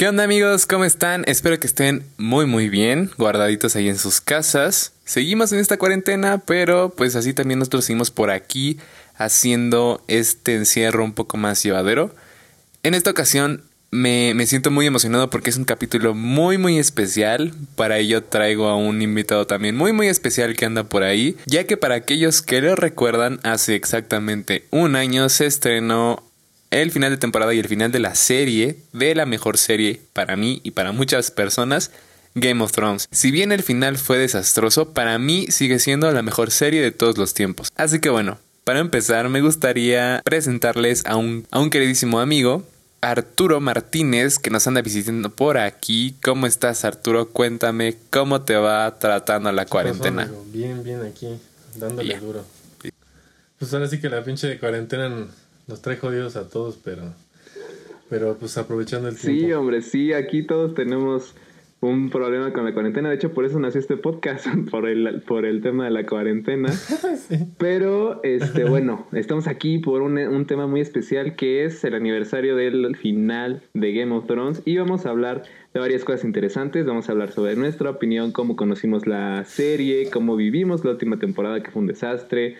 ¿Qué onda amigos? ¿Cómo están? Espero que estén muy muy bien, guardaditos ahí en sus casas. Seguimos en esta cuarentena, pero pues así también nosotros seguimos por aquí haciendo este encierro un poco más llevadero. En esta ocasión me, me, siento muy emocionado porque es un capítulo muy muy especial. Para ello traigo a un invitado también muy muy especial que anda por ahí. Ya que para aquellos que lo recuerdan, hace exactamente un año se estrenó el final de temporada y el final de la serie, de la mejor serie para mí y para muchas personas, Game of Thrones. Si bien el final fue desastroso, para mí sigue siendo la mejor serie de todos los tiempos. Así que bueno, para empezar me gustaría presentarles a un, a un queridísimo amigo, Arturo Martínez, que nos anda visitando por aquí. ¿Cómo estás, Arturo? Cuéntame cómo te va tratando la cuarentena. bien, bien aquí, dándole duro. Pues ahora sí que la pinche de cuarentena nos trae jodidos a todos, pero, pero pues aprovechando el tiempo. Sí, hombre, sí, aquí todos tenemos un problema con la cuarentena. De hecho, por eso nació este podcast, por el, por el tema de la cuarentena. Pero, este, bueno, estamos aquí por un, un, tema muy especial que es el aniversario del final de Game of Thrones. Y vamos a hablar de varias cosas interesantes. Vamos a hablar sobre nuestra opinión, cómo conocimos la serie, cómo vivimos la última temporada que fue un desastre.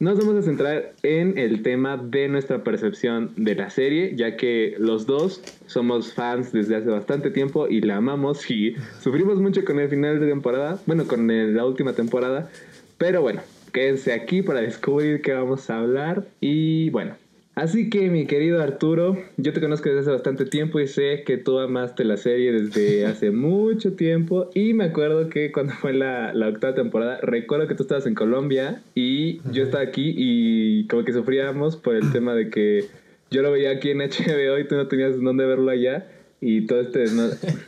Nos vamos a centrar en el tema de nuestra percepción de la serie, ya que los dos somos fans desde hace bastante tiempo y la amamos y sufrimos mucho con el final de temporada, bueno, con la última temporada, pero bueno, quédense aquí para descubrir qué vamos a hablar y bueno, Así que mi querido Arturo, yo te conozco desde hace bastante tiempo y sé que tú amaste la serie desde hace mucho tiempo. Y me acuerdo que cuando fue la, la, octava temporada, recuerdo que tú estabas en Colombia y yo estaba aquí y como que sufríamos por el tema de que yo lo veía aquí en HBO y tú no tenías dónde verlo allá y todo este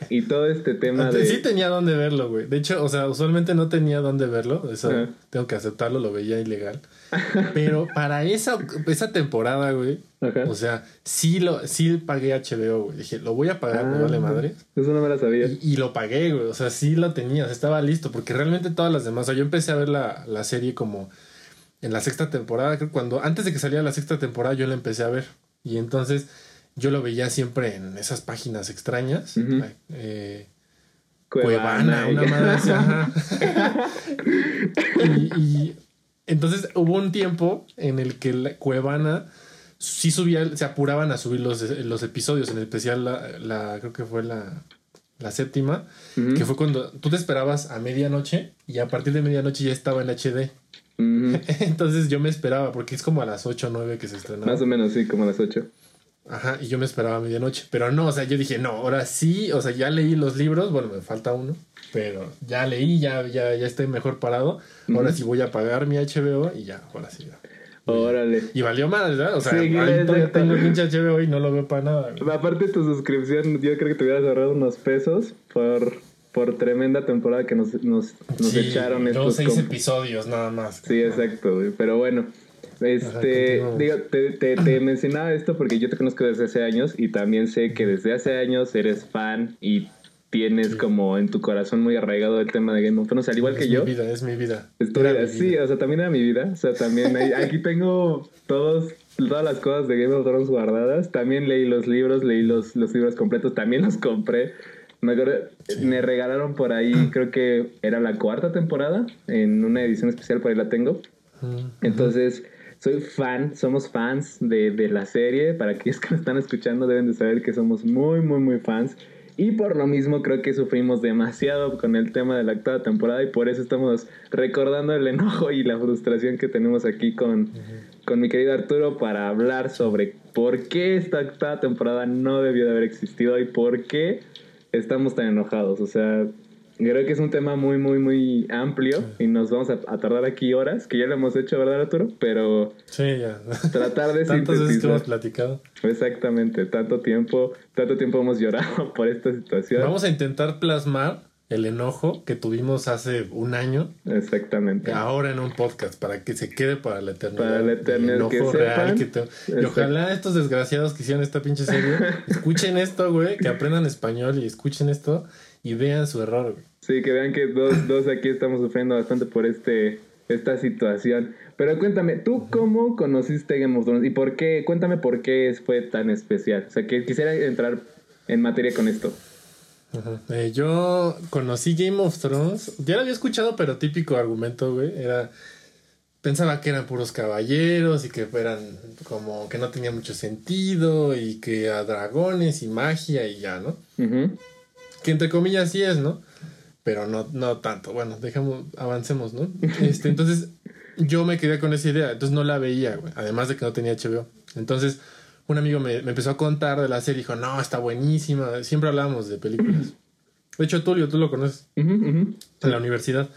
y todo este tema de sí tenía dónde verlo güey. De hecho o sea usualmente no tenía dónde verlo eso tengo que aceptarlo lo veía ilegal. Pero para esa esa temporada güey o sea sí lo sí pagué HBO güey. Dije lo voy a pagar me vale ah, madre eso no me lo sabía. Y, lo pagué güey. O sea sí lo tenía estaba listo porque realmente todas las demás o sea yo empecé a ver la, la serie como en la sexta temporada creo cuando antes de que saliera la sexta temporada yo la empecé a ver. Y entonces yo lo veía siempre en esas páginas extrañas. eh, Cuevana, una madre y, entonces hubo un tiempo en el que la Cuevana sí subía, se apuraban a subir los, los episodios, en especial la, creo que fue la, la séptima, que fue cuando tú te esperabas a medianoche y a partir de medianoche ya estaba en HD. Entonces yo me esperaba, porque es como a las 8 o 9 que se estrenaba. Más o menos, sí, como a las 8. Ajá, y yo me esperaba a medianoche. Pero no, o sea, yo dije, no, ahora sí, o sea, ya leí los libros, bueno, me falta uno, pero ya leí, ya, ya, ya estoy mejor parado. Ahora sí voy a pagar mi HBO y ya, ahora sí. Órale. Y valió más, ¿verdad? O sea, sí, tengo pinche HBO y no lo veo para nada. Aparte de tu suscripción, yo creo que te hubieras ahorrado unos pesos por, por tremenda temporada que nos, nos, nos echaron estos. seis episodios nada más. Sí, exacto, Pero bueno, este, digo, te, te, mencionaba esto porque yo te conozco desde hace años y también sé que desde hace años eres fan y tienes como en tu corazón muy arraigado el tema de Game of Thrones, al igual que yo. Es mi vida, es mi vida. sí, o sea, también era mi vida. O sea, también aquí tengo todos, todas las cosas de Game of Thrones guardadas. También leí los libros, leí los, los libros completos, también los compré. Me, me regalaron por ahí, creo que era la cuarta temporada, en una edición especial, por ahí la tengo. Entonces, soy fan, somos fans de, de, la serie. Para aquellos que me están escuchando deben de saber que somos muy, muy, muy fans. Y por lo mismo creo que sufrimos demasiado con el tema de la octava temporada y por eso estamos recordando el enojo y la frustración que tenemos aquí con, con mi querido Arturo para hablar sobre por qué esta octava temporada no debió de haber existido y por qué estamos tan enojados. O sea, Creo que es un tema muy, muy, muy amplio y nos vamos a, tardar aquí horas, que ya lo hemos hecho, ¿verdad, Arturo? Pero. Sí, ya. Tratar de Tantas veces que hemos platicado. Exactamente, tanto tiempo, tanto tiempo hemos llorado por esta situación. Vamos a intentar plasmar el enojo que tuvimos hace un año. Exactamente. Ahora en un podcast, para que se quede para la eternidad. Para la eternidad. El enojo real que Y ojalá estos desgraciados que hicieron esta pinche serie escuchen esto, güey, que aprendan español y escuchen esto y vean su error, güey. Sí, que vean que dos, dos aquí estamos sufriendo bastante por este esta situación. Pero cuéntame, ¿tú cómo conociste Game of Thrones? ¿Y por qué? Cuéntame por qué fue tan especial. O sea, que quisiera entrar en materia con esto. Eh, yo conocí Game of Thrones. Ya lo había escuchado, pero típico argumento, güey. Era. Pensaba que eran puros caballeros y que eran como que no tenía mucho sentido y que a dragones y magia y ya, ¿no? Que entre comillas sí es, ¿no? Pero no, no tanto. Bueno, dejamos, avancemos, ¿no? Este, entonces yo me quedé con esa idea, entonces no la veía, güey. Además de que no tenía HBO. Entonces un amigo me, empezó a contar de la serie dijo, no, está buenísima. Siempre hablábamos de películas. De hecho, Tulio, tú lo conoces. En la universidad.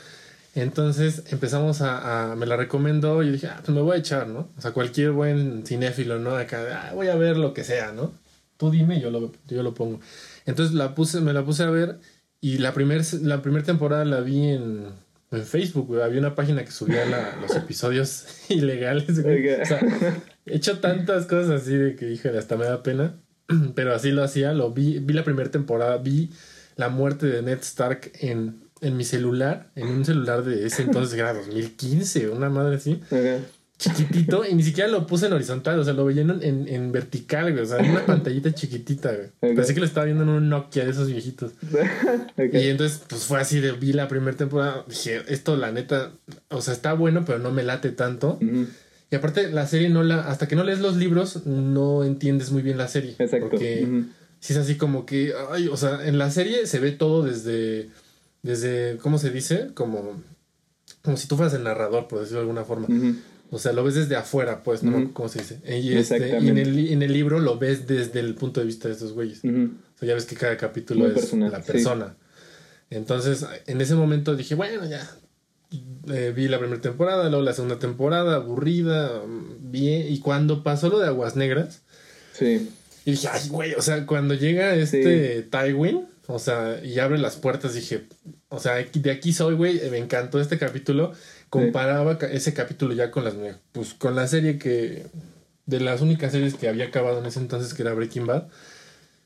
Entonces empezamos a, Me la recomendó y dije, ah, pues me voy a echar, ¿no? O sea, cualquier buen cinéfilo, ¿no? Acá, ah, voy a ver lo que sea, ¿no? Tú dime, yo lo, yo lo pongo. Entonces la puse, me la puse a ver y la primera la primer temporada la vi en, en Facebook, güey. Había una página que subía los episodios ilegales, güey. O sea, he hecho tantas cosas así de que, dije, hasta me da pena. Pero así lo hacía, lo vi, vi la primera temporada, vi la muerte de Ned Stark en, en mi celular, en un celular de ese entonces que era 2015, una madre así. Chiquitito, y ni siquiera lo puse en horizontal, o sea, lo veía en, en, vertical, güey, o sea, en una pantallita chiquitita, güey. Pensé que lo estaba viendo en un Nokia de esos viejitos. Y entonces, pues fue así de vi la primera temporada, dije, esto la neta, o sea, está bueno, pero no me late tanto. Y aparte, la serie no la, hasta que no lees los libros, no entiendes muy bien la serie. Exacto. Porque si es así como que, ay, o sea, en la serie se ve todo desde, desde, ¿cómo se dice? Como, como si tú fueras el narrador, por decirlo de alguna forma. O sea, lo ves desde afuera, pues, ¿no? ¿Cómo se dice? Y, este, y en, el, en el libro lo ves desde el punto de vista de estos güeyes. O sea, ya ves que cada capítulo es la persona. Entonces, en ese momento dije, bueno, ya. Eh, vi la primera temporada, luego la segunda temporada, aburrida, bien. Y cuando pasó lo de Aguas Negras, sí. Y dije, ay, güey, o sea, cuando llega este Tywin, o sea, y abre las puertas, dije, o sea, de aquí soy, güey, me encantó este capítulo. Comparaba ese capítulo ya con las, pues, con la serie que, de las únicas series que había acabado en ese entonces, que era Breaking Bad.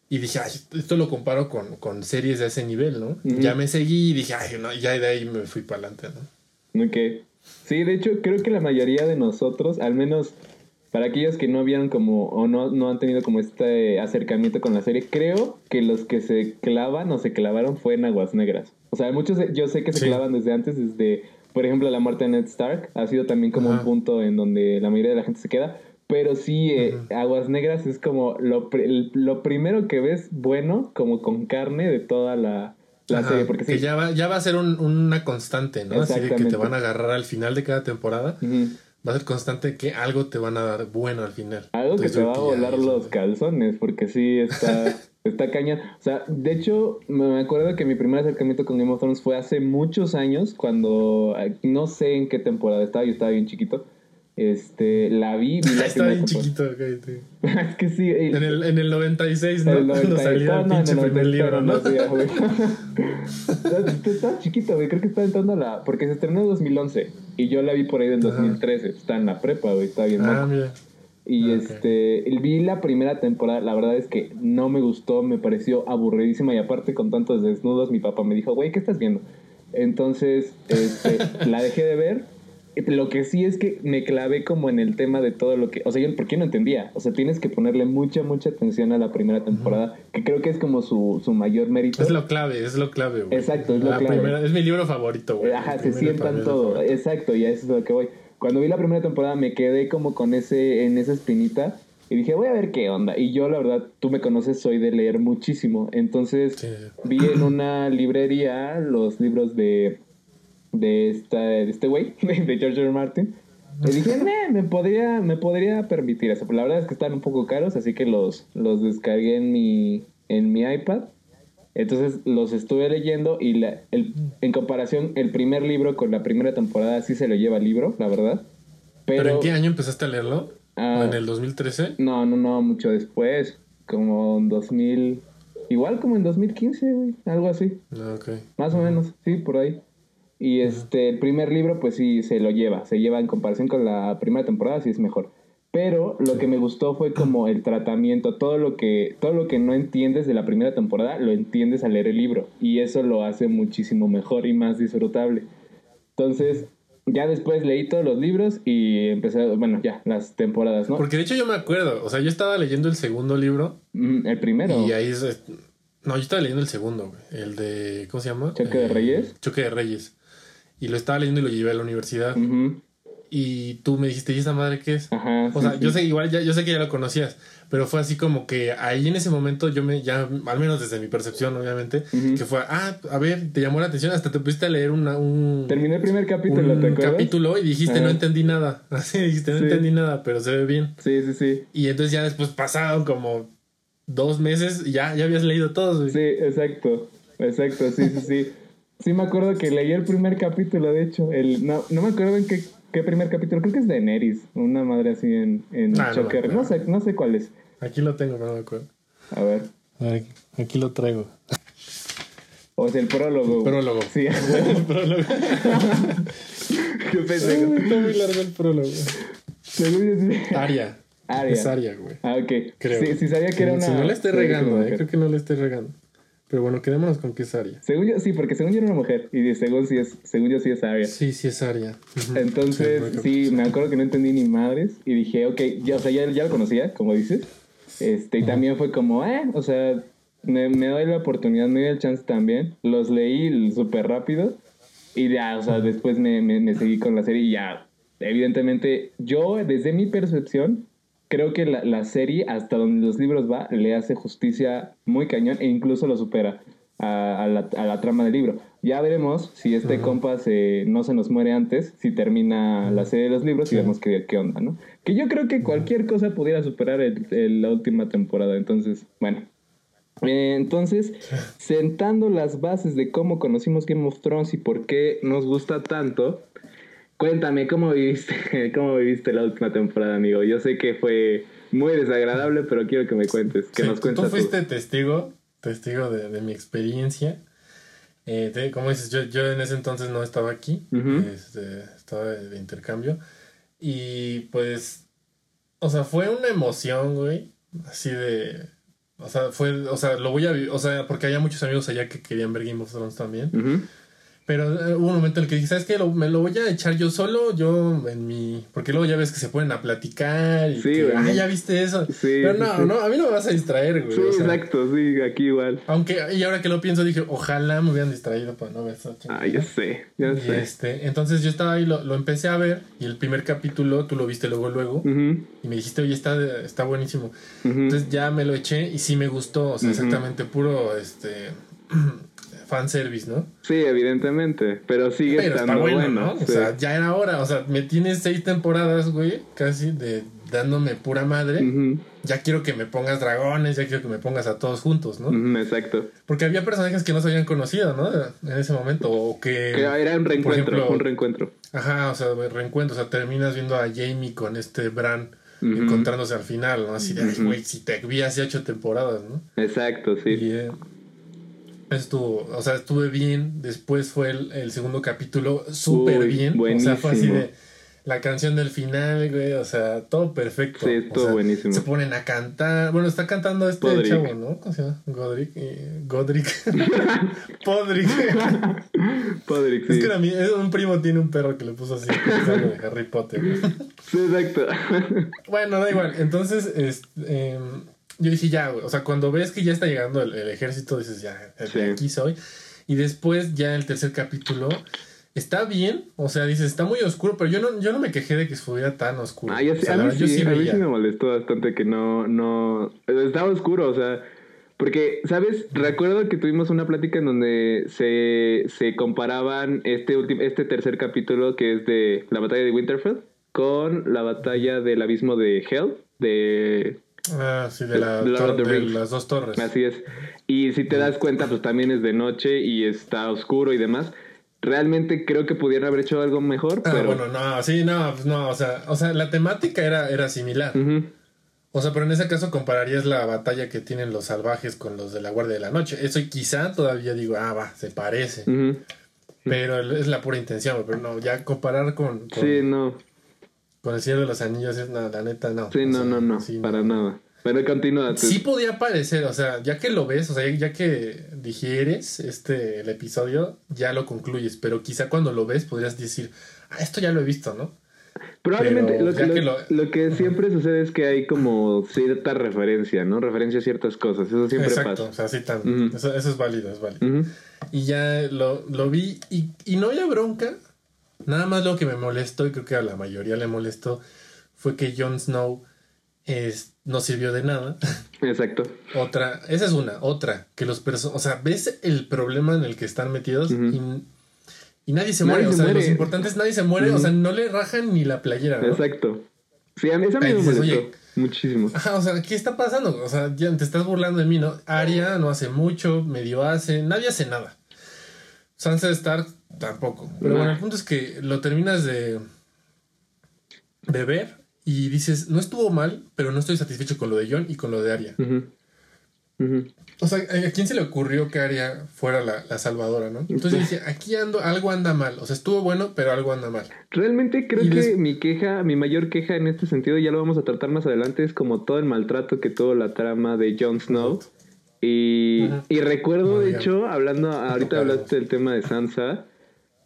Y dije, ay, esto lo comparo con, con series de ese nivel, ¿no? Ya me seguí y dije, ay, no, ya de ahí me fui para adelante, ¿no? Ok. Sí, de hecho, creo que la mayoría de nosotros, al menos para aquellos que no vieron como o no, no han tenido como este acercamiento con la serie, creo que los que se clavan o se clavaron fue en Aguas Negras. O sea, muchos yo sé que se clavan desde antes, desde, por ejemplo, la muerte de Ned Stark ha sido también como un punto en donde la mayoría de la gente se queda. Pero sí, eh, Aguas Negras es como lo, lo primero que ves bueno, como con carne de toda la, serie. Porque que ya va, ya va a ser una constante, ¿no? Así que te van a agarrar al final de cada temporada va a ser constante que algo te van a dar bueno al final. Algo que te va a volar los calzones, porque sí está, está caña. O sea, de hecho, me acuerdo que mi primer acercamiento con Game of Thrones fue hace muchos años, cuando no sé en qué temporada estaba, yo estaba bien chiquito. Este, la vi. vi la Está bien chiquito, es que sí. En el, en el 96, ¿no? El 96, Cuando salió el pinche primer libro, ¿no? estaba chiquito, güey. Creo que estaba entrando a la. Porque se estrenó en 2011. Y yo la vi por ahí del 2013. Está en la prepa, güey. Está bien. Ah, mira. Y ah, este, vi la primera temporada, la verdad es que no me gustó, me pareció aburridísima y aparte con tantos desnudos, mi papá me dijo, güey, ¿qué estás viendo? Entonces, este, la dejé de ver lo que sí es que me clavé como en el tema de todo lo que, o sea, yo porque no entendía, o sea, tienes que ponerle mucha, mucha atención a la primera temporada, que creo que es como su, su mayor mérito. Es lo clave, es lo clave, güey. Exacto, es lo clave. es mi libro favorito, güey. Ajá, se sientan todo, exacto, y a eso es lo que voy. Cuando vi la primera temporada me quedé como con ese, en esa espinita, y dije, voy a ver qué onda. Y yo, la verdad, tú me conoces, soy de leer muchísimo. Entonces, vi en una librería los libros de de, esta, de este güey, de George R. Martin. Le dije, me podría, me podría permitir eso. Pero la verdad es que están un poco caros, así que los, los descargué en mi, en mi iPad. Entonces los estuve leyendo y la, el, en comparación, el primer libro con la primera temporada sí se lo lleva el libro, la verdad. Pero, en qué año empezaste a leerlo? Ah, ¿En el 2013? No, no, no, mucho después. Como en 2000. Igual como en 2015, güey. Algo así. Ah, Más o menos, sí, por ahí. Y este, el primer libro, pues sí, se lo lleva. Se lleva en comparación con la primera temporada, sí es mejor. Pero lo que me gustó fue como el tratamiento, todo lo que, todo lo que no entiendes de la primera temporada, lo entiendes al leer el libro. Y eso lo hace muchísimo mejor y más disfrutable. Entonces, ya después leí todos los libros y empecé, bueno, ya, las temporadas, ¿no? Porque de hecho yo me acuerdo, o sea, yo estaba leyendo el segundo libro. Mm, el primero. Y ahí es... No, yo estaba leyendo el segundo. El de... ¿Cómo se llama? ¿Choque de Eh, Reyes? Choque de Reyes. Y lo estaba leyendo y lo llevé a la universidad. Y tú me dijiste, ¿y esa madre qué es? Ajá. O sí, sea, sí. yo sé, igual, ya, yo sé que ya lo conocías, pero fue así como que ahí en ese momento yo me, ya, al menos desde mi percepción, obviamente, que fue, ah, a ver, te llamó la atención, hasta te pusiste a leer una, un, Terminé el primer capítulo, un ¿te acuerdas? capítulo y dijiste, Ajá. no entendí nada. Así dijiste, no Sí. entendí nada, pero se ve bien. Sí, sí, sí. Y entonces ya después pasaron como dos meses y ya, ya habías leído todos, güey. Sí, exacto. Exacto, sí, sí, sí. Sí me acuerdo que leí el primer capítulo, de hecho. El, no, no me acuerdo en qué, qué primer capítulo. Creo que es de Neris. Una madre así en, en Ah, no. No, sé, no sé cuál es. Aquí lo tengo, no me acuerdo. A ver. Aquí lo traigo. O sea, el prólogo. Prólogo. Sí, el prólogo. qué pendejo. Está muy largo el prólogo. Aria. Aria. Es Aria, güey. Ah, ok. Creo. Sí, sí sabía que era una. Si no le estoy regando, eh. Creo que no le estoy regando. Pero bueno, quedémonos con que es Aria. Según yo, sí, porque según yo era una mujer. Y según, sí es, según yo sí es Aria. Sí, sí es Aria. Entonces, Sí, sí, me acuerdo que no entendí ni madres y dije, ok, ya, o sea, ya, ya lo conocía, como dices. Este, y también fue como, eh, o sea, me, me doy la oportunidad, me doy el chance también. Los leí súper rápido y ya, o sea, después me, me, me seguí con la serie y ya, evidentemente, yo, desde mi percepción, creo que la, la serie, hasta donde los libros va, le hace justicia muy cañón e incluso lo supera a, a la, a la trama del libro. Ya veremos si este compa se, no se nos muere antes, si termina la serie de los libros y vemos qué, qué onda, ¿no? Que yo creo que cualquier cosa pudiera superar el- el- la última temporada, entonces, bueno. Eh, entonces, sentando las bases de cómo conocimos Game of Thrones y por qué nos gusta tanto, cuéntame cómo viviste, cómo viviste la última temporada, amigo. Yo sé que fue muy desagradable, pero quiero que me cuentes, que Sí, nos cuentes. Tú fuiste testigo, testigo de, de mi experiencia. Eh, te- como dices, yo, yo en ese entonces no estaba aquí, este, estaba de, intercambio. Y pues, o sea, fue una emoción, güey, así de... O sea, fue, o sea, lo voy a vivir, o sea, porque había muchos amigos allá que querían ver Game of Thrones también. Ujú. Pero eh, hubo un momento en el que dije, ¿sabes qué? Lo- me lo voy a echar yo solo, yo en mi... Porque luego ya ves que se ponen a platicar y Sí, que, ah, ya viste eso. Sí, Pero no, sí. no, a mí no me vas a distraer, güey. Sí, o sea, exacto, sí, aquí igual. Aunque, y ahora que lo pienso, dije, ojalá me hubieran distraído para no ver chingada. Ah, ya sé, ya Y sé. este, entonces yo estaba ahí, lo, lo empecé a ver, y el primer capítulo tú lo viste luego, luego, y me dijiste, oye, está, está buenísimo. Entonces ya me lo eché y sí me gustó, o sea, exactamente puro, este, fanservice, ¿no? Sí, evidentemente, pero sigue Pero está estando bueno, bueno. ¿no? O sea, ya era hora. O sea, me tienes seis temporadas, güey, casi de dándome pura madre. Ya quiero que me pongas dragones, ya quiero que me pongas a todos juntos, ¿no? exacto. Porque había personajes que no se habían conocido, ¿no? En ese momento. O que. Que era un por reencuentro, ejemplo, un reencuentro. Ajá, o sea, reencuentro. O sea, terminas viendo a Jamie con este Bran encontrándose al final, ¿no? Así de, güey, si te vi hace ocho temporadas, ¿no? Exacto, sí. Y eh, estuvo, o sea, estuve bien. Después fue el, el segundo capítulo súper bien. O sea, fue así de la canción del final, güey. O sea, todo perfecto. Sí, O estuvo sea, buenísimo. Se ponen a cantar. Bueno, está cantando este Podrick. chavo, ¿no? ¿Cómo se llama? Godric. eh, Godric. Podrick. Podrick, Es que era mi- un primo tiene un perro que le puso así, que es algo de Harry Potter. Sí, exacto. Bueno, da igual. Entonces, este, em, yo dije ya, güey. O sea, cuando ves que ya está llegando el, el ejército, dices ya, de Sí. aquí soy. Y después, ya el tercer capítulo, está bien. O sea, dices, está muy oscuro, pero yo no, yo no me quejé de que estuviera tan oscuro. Ah, yo O sea, a mí verdad, yo sí, sí a mí sí me molestó bastante que no, no, estaba oscuro, o sea, porque, ¿sabes? Recuerdo que tuvimos una plática en donde se, se comparaban este último, este tercer capítulo que es de la batalla de Winterfell con la batalla del abismo de Hell, de Ah, sí, de, la Lord of tor- the de Rings. las dos torres. Así es. Y si te das cuenta, pues también es de noche y está oscuro y demás. Realmente creo que pudieran haber hecho algo mejor, Ah, pero... bueno, no, sí, no, pues no, o sea, o sea, la temática era, era similar. O sea, pero en ese caso compararías la batalla que tienen los salvajes con los de la Guardia de la Noche. Eso quizá todavía digo, ah, va, se parece. Pero es la pura intención, pero no, ya comparar con, con, Sí, no. Con el Señor de los Anillos es nada, la neta, no. Sí, O no, sea, no, no, sí, para nada. Bueno, continúa. Sí podía parecer, o sea, ya que lo ves, o sea, ya que digieres este el episodio, ya lo concluyes, pero quizá cuando lo ves podrías decir, ah, esto ya lo he visto, ¿no? Probablemente Pero lo, que, que lo, lo- lo que siempre sucede es que hay como cierta referencia, ¿no? Referencia a ciertas cosas. Eso siempre Exacto, o pasa. sea, sí tan, Ujú. eso, eso es válido, es válido. Ujú. Y ya lo, lo vi y, y no había bronca. Nada más lo que me molestó, y creo que a la mayoría le molestó, fue que Jon Snow es, no sirvió de nada. Exacto. Otra, esa es una. Otra, que los personajes, o sea, ves el problema en el que están metidos Ujú. y, y nadie se Nadie muere. se o sea, muere. los importantes nadie se muere. O sea, no le rajan ni la playera. ¿no? Exacto. Sí, a mí, eso a mí Ahí me molestó oye, muchísimo. Ajá, o sea, ¿qué está pasando? O sea, ya te estás burlando de mí, ¿no? Arya no hace mucho, medio hace, nadie hace nada. Sansa Stark tampoco. Pero bueno, el punto es que lo terminas de, de ver y dices, no estuvo mal, pero no estoy satisfecho con lo de Jon y con lo de. Ujú. O sea, ¿a quién se le ocurrió que Arya fuera la, la salvadora, no? Entonces dice, aquí ando, algo anda mal. O sea, estuvo bueno, pero algo anda mal. Realmente creo Y que mi queja, mi mayor queja en este sentido, ya lo vamos a tratar más adelante, es como todo el maltrato que tuvo la trama de Jon Snow. Y, y recuerdo, No de hecho, hablando, ahorita hablaste del tema de Sansa,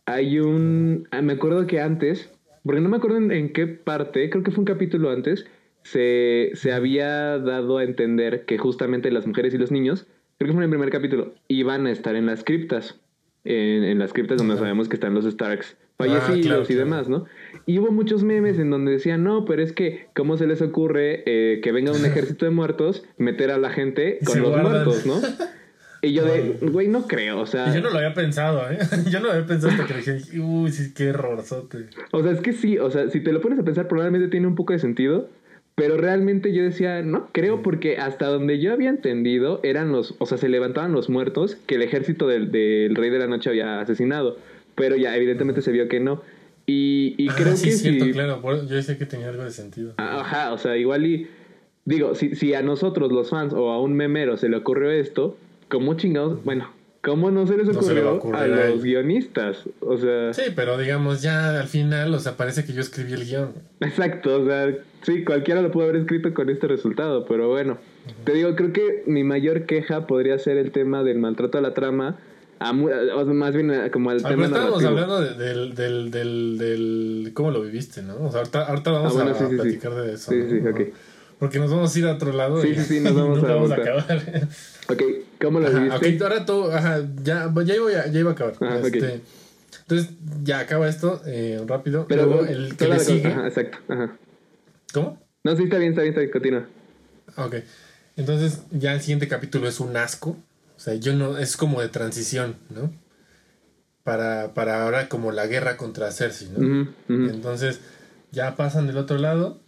hay un, ah, me acuerdo que antes, porque no me acuerdo en, en qué parte, creo que fue un capítulo antes, se, se había dado a entender que justamente las mujeres y los niños, creo que fue en el primer capítulo, iban a estar en las criptas, en, en las criptas donde sabemos que están los Starks Ah, fallecidos claro, y claro. demás, ¿no? Y hubo muchos memes en donde decían, no, pero es que, ¿cómo se les ocurre eh, que venga un ejército de muertos, meter a la gente con se los guardan. muertos, ¿no? Y yo de, güey, no creo, o sea... Y yo no lo había pensado, ¿eh? Yo no lo había pensado hasta que le dije, uy, sí, qué errorzote. O sea, es que sí, o sea, si te lo pones a pensar, probablemente tiene un poco de sentido, pero realmente yo decía, no creo, porque hasta donde yo había entendido eran los, o sea, se levantaban los muertos que el ejército del, del Rey de la Noche había asesinado, pero ya evidentemente se vio que no. Y, y Ah, creo sí, que cierto, si- claro. Yo decía que tenía algo de sentido. Ajá, o sea, igual y. Digo, si, si a nosotros los fans o a un memero se le ocurrió esto, ¿cómo chingados? Bueno, ¿cómo no se les No se le va a ocurrió a, los guionistas? O sea, Sí, pero digamos, ya al final, o sea, parece que yo escribí el guion. exacto, o sea, sí, cualquiera lo pudo haber escrito con este resultado, pero bueno. Te digo, creo que mi mayor queja podría ser el tema del maltrato a la trama, a mu- o sea, más bien eh, como al tema pero estábamos narrativo. hablando de- del, del, del, del. ¿Cómo lo viviste, no? O sea, ahorita, ahorita vamos Ah, bueno, a, sí, sí, sí. platicar de eso. Sí, ¿no? sí, ok. Porque nos vamos a ir a otro lado. Sí, y- sí, sí, nos vamos a vamos a acabar. Ok, ¿cómo lo viviste? ok, ahora ajá, ya, ya, iba, ya iba a acabar. Ajá, ok. Este, Entonces, ya acaba esto eh, rápido. Pero Luego, el que le sigue. Ajá, exacto, ajá. ¿Cómo? No, sí, está bien, está bien, está bien, continúa. Ah, Ok. Entonces, ya el siguiente capítulo es un asco. O sea, yo no. Es como de transición, ¿no? Para, para ahora, como la guerra contra Cersei, ¿no? Entonces, ya pasan del otro lado.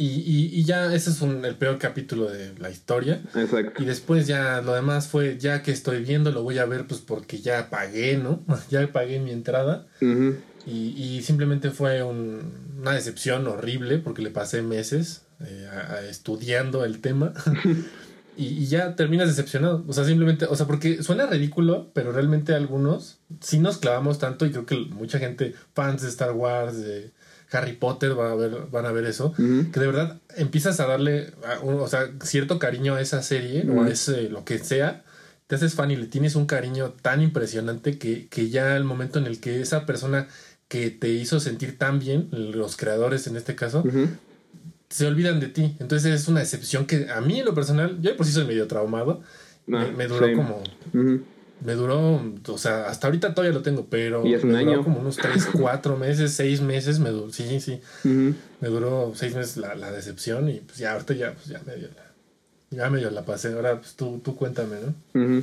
Y, y, y ya ese es un- el peor capítulo de la historia. Exacto. Y después ya lo demás fue, ya que estoy viendo, lo voy a ver pues porque ya pagué, ¿no? Ya pagué mi entrada. Y, y simplemente fue un- una decepción horrible porque le pasé meses eh, a- a- estudiando el tema. y ya terminas decepcionado. O sea, simplemente, o sea, porque suena ridículo, pero realmente algunos sí nos clavamos tanto y creo que mucha gente, fans de Star Wars, de Harry Potter, van a ver, van a ver eso. Que de verdad empiezas a darle, a o sea, cierto cariño a esa serie o a ese, lo que sea. Te haces fan y le tienes un cariño tan impresionante que, que ya el momento en el que esa persona que te hizo sentir tan bien, los creadores en este caso, se olvidan de ti. Entonces es una decepción que a mí en lo personal, yo por sí soy medio traumado. Ah, me, me duró same. como. Me duró, o sea, hasta ahorita todavía lo tengo, pero Y es un me duró como unos 3, 4 meses, 6 meses, me duró, sí, sí, Ujú. me duró 6 meses la, la decepción y pues ya ahorita ya, pues ya medio la, ya medio la pasé. Ahora pues tú, tú cuéntame, ¿no?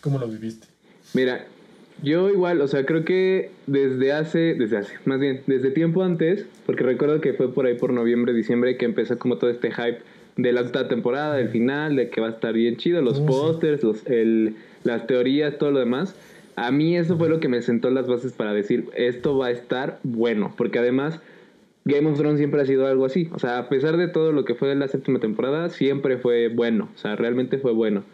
¿Cómo lo viviste? Mira, yo igual, o sea, creo que desde hace, desde hace, más bien, desde tiempo antes, porque recuerdo que fue por ahí por noviembre, diciembre que empezó como todo este hype de la octava temporada, del final, de que va a estar bien chido, los Oh, pósters, los, el, las teorías, todo lo demás. A mí eso fue lo que me sentó las bases para decir, esto va a estar bueno, porque además Game of Thrones siempre ha sido algo así. O sea, a pesar de todo lo que fue la séptima temporada, siempre fue bueno. O sea, realmente fue bueno.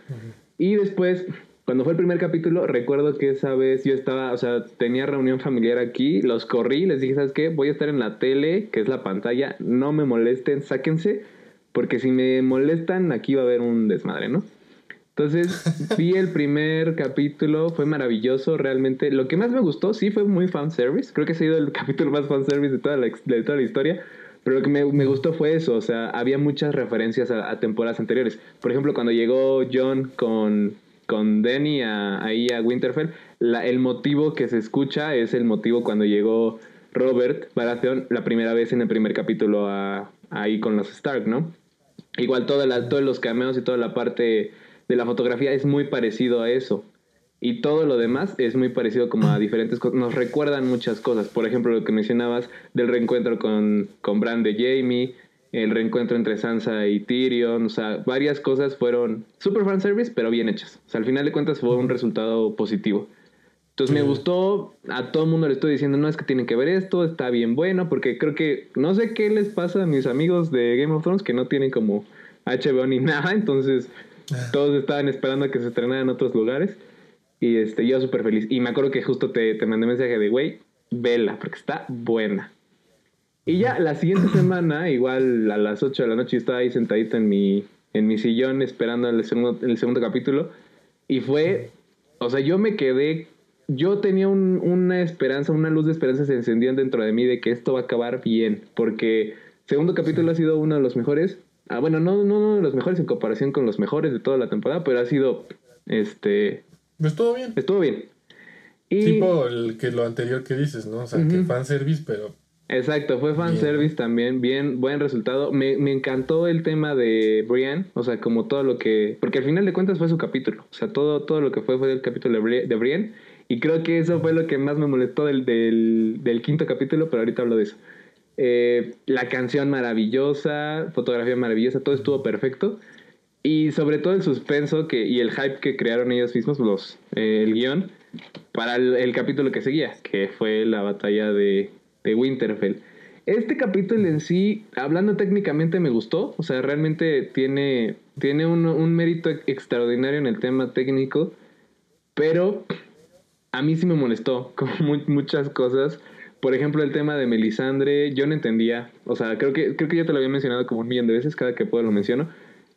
Y después, cuando fue el primer capítulo, recuerdo que esa vez yo estaba, o sea, tenía reunión familiar aquí, los corrí, les dije, ¿sabes qué? Voy a estar en la tele, que es la pantalla, no me molesten, sáquense, porque si me molestan, aquí va a haber un desmadre, ¿no? Entonces, vi el primer capítulo, fue maravilloso, realmente. Lo que más me gustó, sí, fue muy fanservice. Creo que ha sido el capítulo más fanservice de toda la, de toda la historia. Pero lo que me, me, gustó fue eso, o sea, había muchas referencias a, a, temporadas anteriores. Por ejemplo, cuando llegó John con, con Danny a, ahí a Winterfell, la, el motivo que se escucha es el motivo cuando llegó Robert Baratheon la primera vez en el primer capítulo a, ahí con los Stark, ¿no? Igual toda la, todos los cameos y toda la parte de la fotografía es muy parecido a eso. Y todo lo demás es muy parecido como a diferentes cosas. Nos recuerdan muchas cosas. Por ejemplo, lo que mencionabas del reencuentro con, con Bran de Jamie, el reencuentro entre Sansa y Tyrion. O sea, varias cosas fueron super fan service, pero bien hechas. O sea, al final de cuentas fue un resultado positivo. Entonces me gustó, a todo el mundo le estoy diciendo, no es que tienen que ver esto, está bien bueno, porque creo que no sé qué les pasa a mis amigos de Game of Thrones que no tienen como HBO ni nada, entonces todos estaban esperando a que se estrenara en otros lugares. Y este, yo súper feliz. Y me acuerdo que justo te, te mandé mensaje de, güey, vela, porque está buena. Y ya la siguiente semana, igual a las 8 de la noche, estaba ahí sentadito en mi, en mi sillón esperando el segundo, el segundo capítulo. Y fue, o sea, yo me quedé, yo tenía un, una esperanza, una luz de esperanza se encendió dentro de mí de que esto va a acabar bien. Porque segundo capítulo ha sido uno de los mejores. Ah, bueno, no, no, no de los mejores en comparación con los mejores de toda la temporada, pero ha sido, este, Estuvo bien. Estuvo bien. Y... Tipo el que lo anterior que dices, ¿no? O sea, uh -huh. que fanservice, pero. Exacto, fue fanservice también, bien, buen resultado. Me, me, encantó el tema de Brian, o sea, como todo lo que. Porque al final de cuentas fue su capítulo. O sea, todo, todo lo que fue fue el capítulo de, de Brian. Y creo que eso fue lo que más me molestó del, del, del quinto capítulo, pero ahorita hablo de eso. Eh, la canción maravillosa, fotografía maravillosa, todo estuvo perfecto. Y sobre todo el suspenso que, y el hype que crearon ellos mismos, los, eh, el guion, para el, capítulo que seguía, que fue la batalla de, de, Winterfell. Este capítulo en sí, hablando técnicamente, me gustó. O sea, realmente tiene, tiene un, un mérito extraordinario en el tema técnico. Pero a mí sí me molestó, como muchas cosas. Por ejemplo, el tema de Melisandre, yo no entendía. O sea, creo que, creo que ya te lo había mencionado como un millón de veces, cada que puedo lo menciono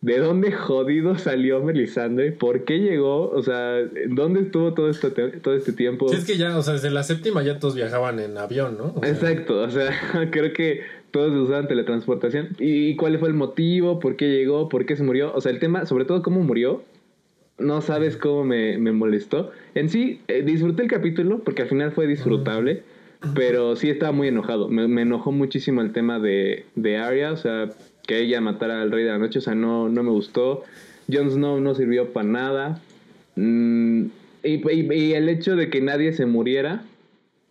¿De dónde jodido salió Melisandre? ¿Por qué llegó? O sea, ¿dónde estuvo todo este, todo este tiempo? Sí, es que ya, o sea, desde la séptima ya todos viajaban en avión, ¿no? O sea... Exacto, o sea, creo que todos usaban teletransportación. ¿Y cuál fue el motivo? ¿Por qué llegó? ¿Por qué se murió? O sea, el tema, sobre todo cómo murió, no sabes cómo me, me molestó. En sí, eh, disfruté el capítulo porque al final fue disfrutable. Pero sí estaba muy enojado. Me, me enojó muchísimo el tema de, de Arya. O sea, que ella matara al rey de la noche, o sea, no, no me gustó. Jon Snow no sirvió para nada. Mm, y, y, y, el hecho de que nadie se muriera,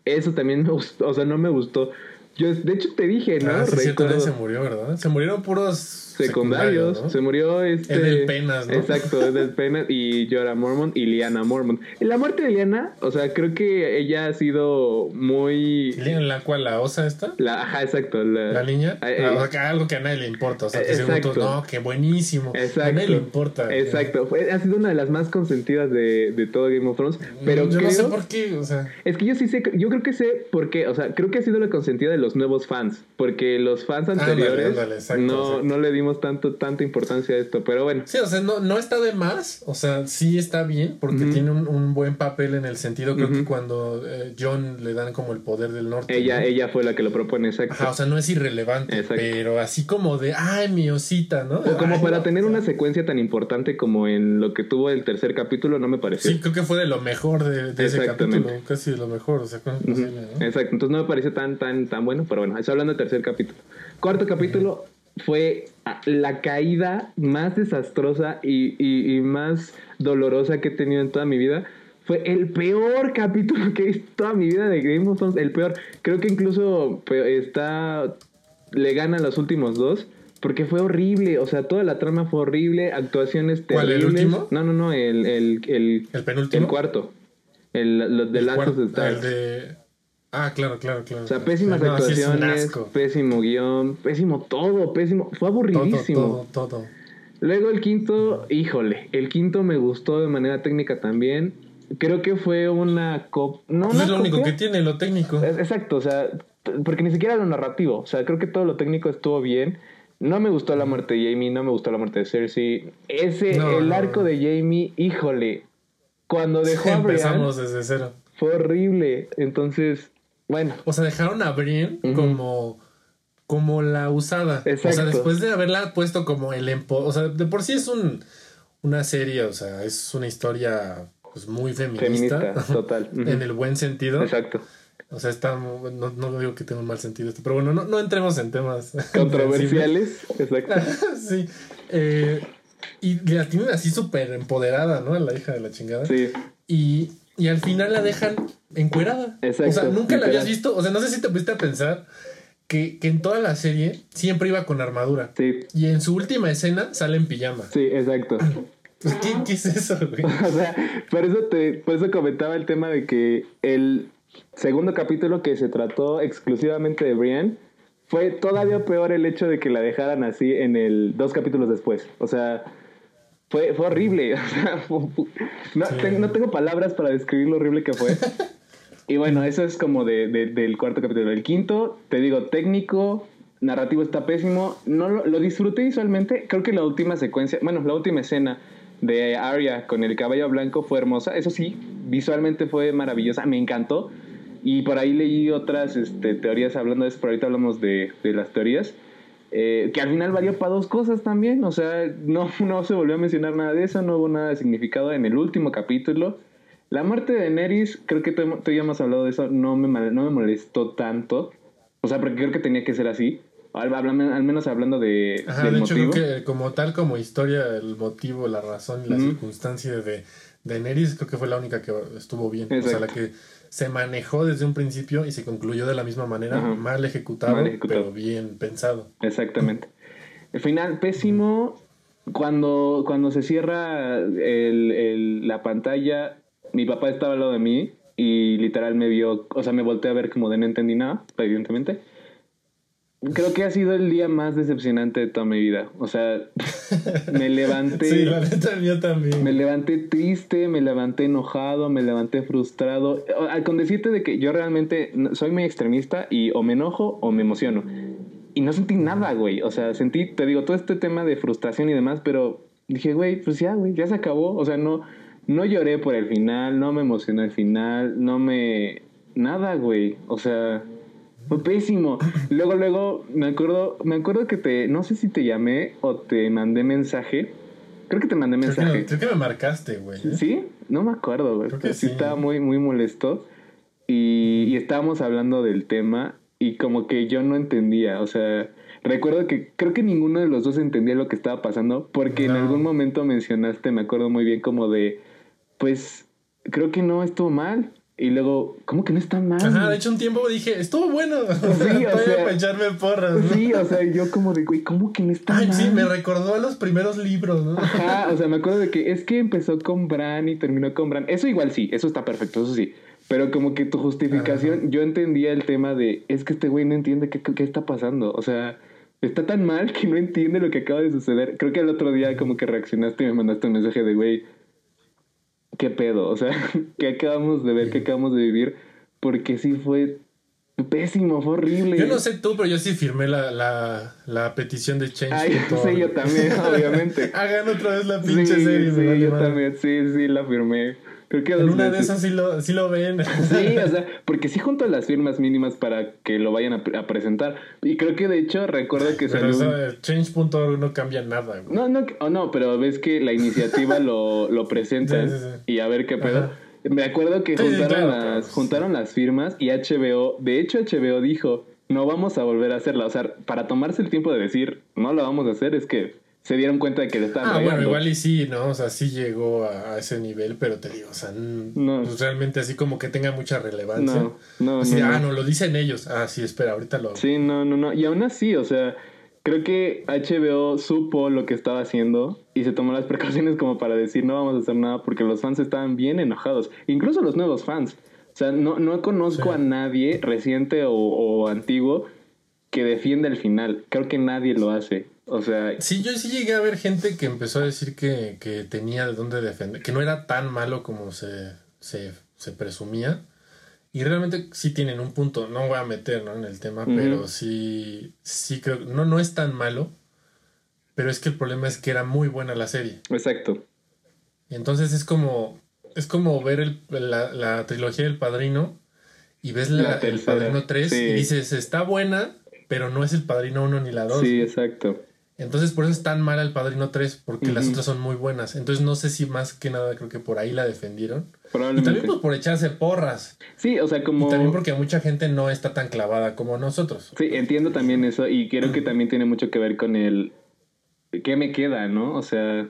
eso también me gustó, o sea, no me gustó. Yo, de hecho, te dije, ¿no? Ah, sí, Recuerdo... se murió, ¿verdad? Se murieron puros secundarios. ¿no? Se murió este. Edel Penas, ¿no? Exacto, Edel Penas y Jorah Mormont y Liana Mormont. La muerte de Liana, o sea, creo que ella ha sido muy. ¿En la cual la osa está? La, ajá, exacto. La, ¿La niña? Eh, ah, algo que a nadie le importa. O sea, que exacto. Según, no, qué buenísimo. Exacto. A nadie le importa. Exacto. Fue, ha sido una de las más consentidas de, de todo Game of Thrones. Pero yo creo, no sé por qué, o sea. Es que yo sí sé, yo creo que sé por qué. O sea, creo que ha sido la consentida de los nuevos fans. Porque los fans anteriores ándale, ándale, exacto, no, exacto. no le dimos tanto, tanta importancia a esto. Pero bueno. Sí, o sea, no, no está de más. O sea, sí está bien. Porque uh -huh. tiene un, un, buen papel en el sentido, creo uh -huh. que cuando eh, John le dan como el poder del norte. Ella, ¿no? ella fue la que lo propone, exacto. Ajá, o sea, no es irrelevante. Exacto. Pero así como de, ay, mi osita, ¿no? O como ay, para no, tener o sea, una secuencia tan importante como en lo que tuvo el tercer capítulo, no me pareció. Sí, creo que fue de lo mejor de, de ese capítulo. Casi de lo mejor. O sea, ¿cómo es posible, ¿no? Exacto. Entonces no me pareció tan, tan, tan bueno. Pero bueno, estoy hablando del tercer capítulo. Cuarto capítulo fue la caída más desastrosa y, y, y, más dolorosa que he tenido en toda mi vida. Fue el peor capítulo que he visto toda mi vida de Game of Thrones. El peor. Creo que incluso está. Le gana los últimos dos. Porque fue horrible. O sea, toda la trama fue horrible. Actuaciones terribles. ¿Cuál, el último? No, no, no. El, el, el, ¿El penúltimo. El cuarto. El, el de the Stars. El de. Ah, claro, claro, claro. O sea, pésimas no, actuaciones, pésimo guion, pésimo todo, pésimo. Fue aburridísimo. Todo, todo, todo. Luego el quinto, híjole, el quinto me gustó de manera técnica también. Creo que fue una cop... No, una es lo único que tiene, lo técnico. Exacto, o sea, porque ni siquiera lo narrativo. O sea, creo que todo lo técnico estuvo bien. No me gustó la muerte de Jamie, no me gustó la muerte de Cersei. Ese, No, el no, arco no. de Jamie, híjole. Cuando dejó a Brienne, Empezamos desde cero. fue horrible. Entonces, bueno, O sea, dejaron a Brienne Ujú. como, como la usada. O sea, Exacto. después de haberla puesto como el empo... O sea, de por sí es un, una serie, o sea, es una historia pues, muy feminista. feminista, total. En el buen sentido. Exacto. O sea, está... No, no digo que tenga un mal sentido esto, pero bueno, no, no entremos en temas... Controversiales, exacto. sí. Eh, y la tienen así súper empoderada, ¿no? La hija de la chingada. Sí, Y, y al final la dejan encuerada. Exacto, O sea, nunca la habías visto. O sea, no sé si te pusiste a pensar que, que en toda la serie siempre iba con armadura. sí, Y en su última escena sale en pijama. sí, exacto. Pues, ¿qué, qué es eso, güey? O sea, por eso te, por eso comentaba el tema de que el segundo capítulo que se trató exclusivamente de Brienne fue todavía peor el hecho de que la dejaran así en el dos capítulos después. O sea, fue, fue horrible. O sea, fu- fu- no, Sí. te- no tengo palabras para describir lo horrible que fue. Y bueno, eso es como de, de- del cuarto capítulo. El quinto, te digo, técnico, narrativo está pésimo. No lo, lo disfruté visualmente. Creo que la última secuencia, bueno, la última escena de Arya con el caballo blanco fue hermosa. Eso sí, visualmente fue maravillosa. Me encantó. Y por ahí leí otras este, teorías hablando de eso, pero ahorita hablamos de, de las teorías. Eh, que al final valió para dos cosas también. O sea, no, no se volvió a mencionar nada de eso, no hubo nada de significado en el último capítulo. La muerte de Daenerys, creo que tú, tú ya hemos hablado de eso, no me, no me molestó tanto. O sea, porque creo que tenía que ser así. Al, al menos hablando de, Ajá, del de hecho, motivo. creo que como tal, como historia, el motivo, la razón y la circunstancia de, de Neris, creo que fue la única que estuvo bien. O sea, la que se manejó desde un principio y se concluyó de la misma manera, Ajá. mal ejecutado, Mal ejecutado. pero bien pensado. Exactamente. El final pésimo. Cuando, cuando se cierra el- el- la pantalla, mi papá estaba al lado de mí y literal me vio, o sea, me volteé a ver como de no entendí nada, evidentemente. Creo que ha sido el día más decepcionante de toda mi vida. O sea, me levanté. Sí, la neta, el mío también. Me levanté triste, me levanté enojado, me levanté frustrado. Con decirte de que yo realmente soy muy extremista y o me enojo o me emociono. Y no sentí nada, güey. O sea, sentí, te digo, todo este tema de frustración y demás, pero dije, güey, pues ya, güey, ya se acabó. O sea, no, no lloré por el final, no me emocioné al final, no me... Nada, güey. O sea, fue pésimo. Luego, luego, me acuerdo, me acuerdo que te, no sé si te llamé o te mandé mensaje. Creo que te mandé Creo que, mensaje. creo que me marcaste, güey. ¿eh? ¿Sí? No me acuerdo, güey. Creo que sí estaba muy, muy molesto. Y, y estábamos hablando del tema y como que yo no entendía. O sea, recuerdo que creo que ninguno de los dos entendía lo que estaba pasando porque en algún momento mencionaste, me acuerdo muy bien, como de, pues, creo que no estuvo mal. Y luego, ¿cómo que no está mal? Ajá, de hecho un tiempo dije, estuvo bueno. o Todavía sea, para echarme porras. ¿no? Sí, o sea, yo como de, güey, ¿cómo que no está Ay, mal? sí, me recordó a los primeros libros, ¿no? Ajá, o sea, me acuerdo de que es que empezó con Bran y terminó con Bran. Eso igual sí, eso está perfecto, eso sí. Pero como que tu justificación, yo entendía el tema de, es que este güey no entiende qué, qué está pasando. O sea, está tan mal que no entiende lo que acaba de suceder. Creo que el otro día como que reaccionaste y me mandaste un mensaje de, güey, ¿qué pedo? O sea, ¿qué acabamos de ver? ¿Qué acabamos de vivir? Porque sí fue pésimo, fue horrible. Yo no sé tú, pero yo sí firmé la, la, la petición de Change. Ay, sí, yo también, obviamente. Hagan otra vez la Sí, pinche serie. me sí, yo madre. también, sí, sí, la firmé. Creo que dos una de esas sí lo, sí lo ven. Sí, o sea, porque sí junto a las firmas mínimas para que lo vayan a, pre- a presentar. Y creo que de hecho recuerdo que Pero salió... un- change.org no cambia nada, güey. No, no, oh, no, pero ves que la iniciativa lo, lo presentan Sí, sí, sí. y a ver qué pedo. Ajá. Me acuerdo que juntaron, claro, las, pues, juntaron las firmas y HBO, de hecho HBO dijo, no vamos a volver a hacerla. O sea, para tomarse el tiempo de decir, no lo vamos a hacer, es que se dieron cuenta de que le estaban Ah, bueno, igual y sí, ¿no? O sea, sí llegó a, a ese nivel, pero te digo, o sea, No. pues realmente así como que tenga mucha relevancia. No, no, Así ah, no, lo dicen ellos. Ah, sí, espera, ahorita lo... Sí, no, no, no. Y aún así, o sea, creo que HBO supo lo que estaba haciendo y se tomó las precauciones como para decir no vamos a hacer nada porque los fans estaban bien enojados. Incluso los nuevos fans. O sea, no, no conozco Sí. a nadie, reciente o, o antiguo, que defienda el final. Creo que nadie lo hace. O sea, Sí, yo sí llegué a ver gente que empezó a decir que, que tenía de dónde defender, que no era tan malo como se, se, se presumía. Y realmente sí tienen un punto, no voy a meter ¿no? en el tema, pero sí, sí creo, no, no es tan malo. pero es que el problema es que era muy buena la serie. Exacto. Y entonces es como, es como ver el- la, la trilogía del Padrino y ves la, La el Padrino 3 sí. y dices, está buena, pero no es el Padrino 1 ni la 2. Sí, exacto. Entonces por eso es tan mala el Padrino 3, porque las otras son muy buenas. Entonces no sé si más que nada creo que por ahí la defendieron. Y Probablemente. también pues por echarse porras. Sí, o sea, como... Y también porque mucha gente no está tan clavada como nosotros. Sí, entiendo también eso y creo que también tiene mucho que ver con el... ¿Qué me queda, no? O sea,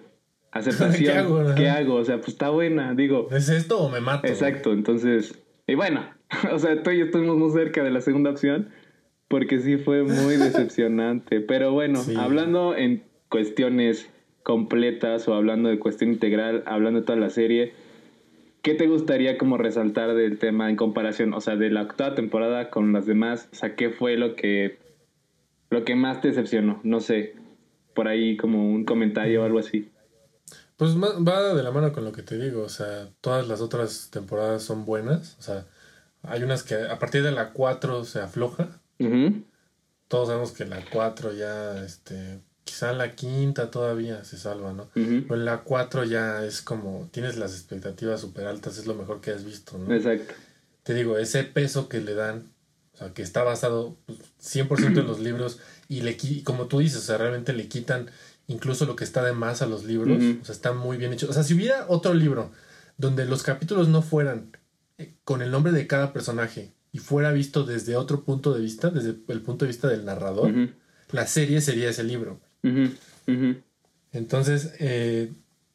aceptación. ¿Qué hago, no? ¿Qué hago? O sea, pues está buena, digo. ¿Es esto o me mato? Exacto, entonces... Y bueno, o sea, tú y yo estuvimos muy cerca de la segunda opción porque sí fue muy decepcionante. Pero bueno, Sí. hablando en cuestiones completas o hablando de cuestión integral, hablando de toda la serie, ¿qué te gustaría como resaltar del tema en comparación, o sea, de la octava temporada con las demás? O sea, ¿qué fue lo que lo que más te decepcionó? No sé, por ahí como un comentario o algo así. Pues va de la mano con lo que te digo, o sea, todas las otras temporadas son buenas, o sea, hay unas que a partir de la 4 se afloja, Ujú, todos sabemos que la 4 ya, este, quizá la quinta todavía se salva, ¿no? ujú. Pero en la 4 ya es como, tienes las expectativas súper altas, es lo mejor que has visto, ¿no? Exacto. Te digo, ese peso que le dan, o sea, que está basado pues, 100% en los libros y le como tú dices, o sea, realmente le quitan incluso lo que está de más a los libros, o sea, está muy bien hecho. O sea, si hubiera otro libro donde los capítulos no fueran eh, con el nombre de cada personaje y fuera visto desde otro punto de vista, desde el punto de vista del narrador, la serie sería ese libro. Entonces, eh,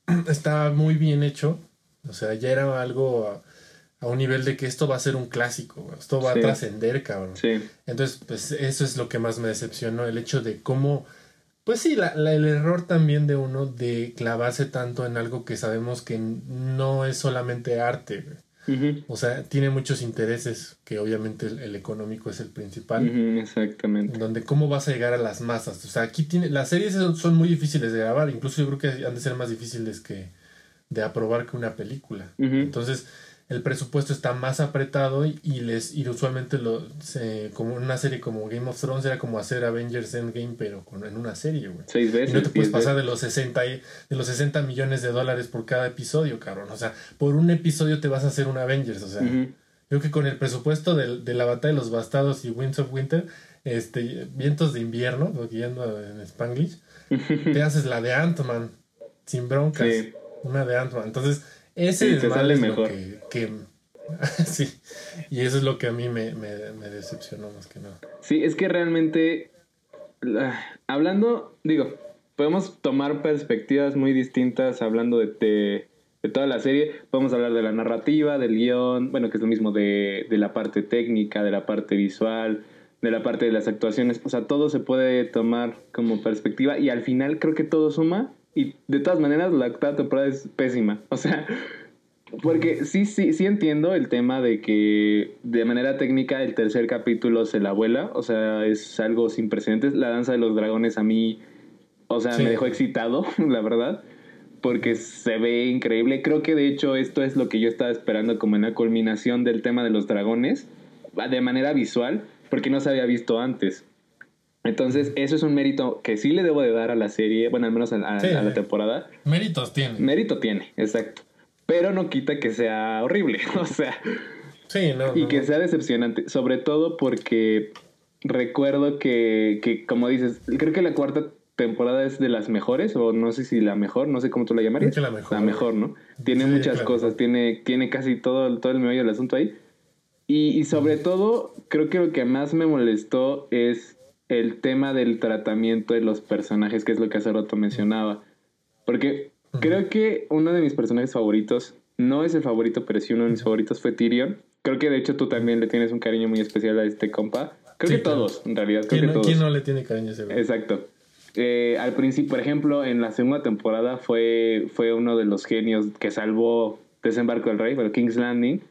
está muy bien hecho. O sea, ya era algo a, a un nivel de que esto va a ser un clásico. Esto va Sí. a trascender, cabrón. Sí. Entonces, pues eso es lo que más me decepcionó. El hecho de cómo... Pues sí, la- la- el error también de uno de clavarse tanto en algo que sabemos que no es solamente arte. güey. O sea, tiene muchos intereses, que obviamente el, el económico es el principal Exactamente. en donde cómo vas a llegar a las masas. O sea, aquí tiene, las series son, son muy difíciles de grabar, incluso yo creo que han de ser más difíciles que de aprobar que una película. Entonces, el presupuesto está más apretado y, y les y usualmente lo se, como en una serie como Game of Thrones era como hacer Avengers Endgame pero con, en una serie, güey. Seis Y no te puedes pasar veces. de los 60 y- de los 60 millones de dólares por cada episodio, cabrón. O sea, por un episodio te vas a hacer un Avengers, o sea, Ujú. Creo que con el presupuesto del- de, la batalla de los bastados y Winds of Winter, este, vientos de invierno, porque en Spanglish, te haces la de Ant-Man, sin broncas. Sí. Una de Ant-Man. Entonces, ese Sí, te sale es mejor. que, que- sí. Y eso es lo que a mí me, me, me decepcionó más que nada. Sí, es que realmente, la- hablando, digo, podemos tomar perspectivas muy distintas hablando de, de, de toda la serie. Podemos hablar de la narrativa, del guion, bueno, que es lo mismo de, de la parte técnica, de la parte visual, de la parte de las actuaciones. O sea, todo se puede tomar como perspectiva y al final creo que todo suma. Y de todas maneras, la octava temporada es pésima. O sea, porque sí, sí, sí entiendo el tema de que de manera técnica el tercer capítulo se la vuela, o sea, es algo sin precedentes. La danza de los dragones a mí, o sea, Sí. me dejó excitado, la verdad, porque se ve increíble. Creo que de hecho esto es lo que yo estaba esperando como en la culminación del tema de los dragones, de manera visual, porque no se había visto antes. Entonces, eso es un mérito que sí le debo de dar a la serie, bueno, al menos a, a- Sí. a la temporada. Méritos tiene. Mérito tiene, exacto. Pero no quita que sea horrible, o sea, Sí, no. y no, que no. sea decepcionante, sobre todo porque recuerdo que, que, como dices, creo que la cuarta temporada es de las mejores, o no sé si la mejor, no sé cómo tú la llamarías. Creo que la mejor. La mejor, ¿no? Tiene Sí, muchas claro. cosas, tiene, tiene casi todo, todo el meollo del asunto ahí. Y, y sobre todo, creo que lo que más me molestó es el tema del tratamiento de los personajes, que es lo que hace rato mencionaba. Porque creo que uno de mis personajes favoritos, no es el favorito, pero sí uno de mis favoritos fue Tyrion. Creo que de hecho tú también le tienes un cariño muy especial a este compa. Creo Sí, que claro. todos, en realidad, creo ¿Quién, que no, todos. quién no le tiene cariño a ese? Exacto. Eh, al principio, por ejemplo, en la segunda temporada fue, fue uno de los genios que salvó Desembarco del Rey, pero King's Landing.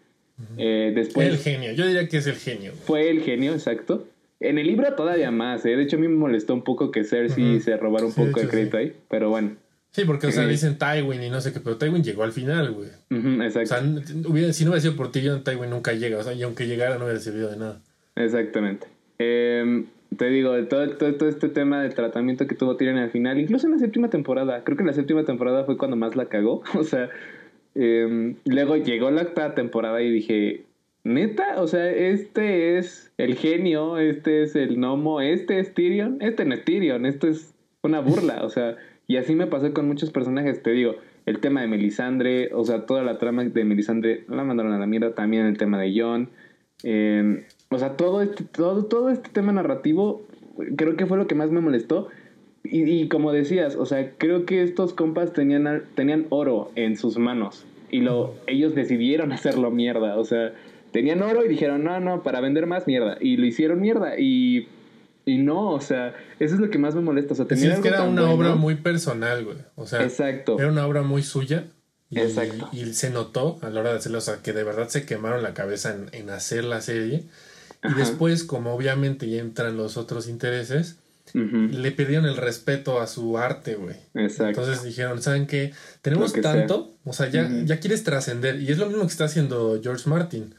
Eh, después el genio. Yo diría que es el genio. fue el genio, exacto. En el libro todavía más, ¿eh? De hecho, a mí me molestó un poco que Cersei se robara un Sí, poco de hecho, crédito sí. ahí, pero bueno. Sí, porque, o sea, Sí. dicen Tywin y no sé qué, pero Tywin llegó al final, güey. Ujú, O exacto. sea, hubiera- si no hubiera sido por Tyrion, Tywin nunca llega. O sea, y aunque llegara, no hubiera servido de nada. Exactamente. Eh, te digo, todo, todo, todo, este tema de tratamiento que tuvo Tyrion al final, incluso en la séptima temporada, creo que en la séptima temporada fue cuando más la cagó. O sea, eh, luego llegó la octava temporada y dije, neta, o sea, este es el genio, este es el gnomo, este es Tyrion, este no es Tyrion, esto es una burla, o sea, y así me pasó con muchos personajes, te digo, el tema de Melisandre, o sea, toda la trama de Melisandre la mandaron a la mierda, también el tema de John, eh, o sea, todo este, todo, todo este tema narrativo creo que fue lo que más me molestó. Y, y, como decías, o sea, creo que estos compas tenían, tenían oro en sus manos. Y lo, ellos decidieron hacerlo mierda. O sea, tenían oro y dijeron, no, no, para vender más mierda. Y lo hicieron mierda. Y, y no, o sea, eso es lo que más me molesta. O sea, sí, es que era una bueno. obra muy personal, güey. O sea, Exacto. era una obra muy suya. Y, Exacto. Y se notó a la hora de hacerlo, o sea, que de verdad se quemaron la cabeza en, en hacer la serie. Y después, como obviamente ya entran los otros intereses, uh -huh. le perdieron el respeto a su arte, güey. Exacto. Entonces dijeron, ¿saben qué? Tenemos tanto, sea. o sea, ya, uh -huh. ya quieres trascender. Y es lo mismo que está haciendo George Martin.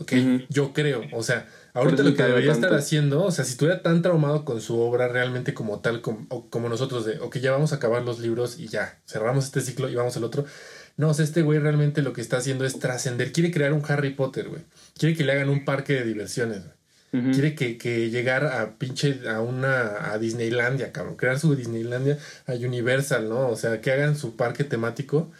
Ok, uh -huh. yo creo. O sea, ahorita lo que debería tanto. estar haciendo, o sea, si estuviera tan traumado con su obra realmente como tal, como, como nosotros, de, ok, ya vamos a acabar los libros y ya, cerramos este ciclo y vamos al otro. No, o sea, este güey realmente lo que está haciendo es trascender. Quiere crear un Harry Potter, güey. Quiere que le hagan un parque de diversiones, güey. Uh -huh. Quiere que, que, llegar a pinche a una a Disneylandia, cabrón. Crear su Disneylandia a Universal, ¿no? O sea, que hagan su parque temático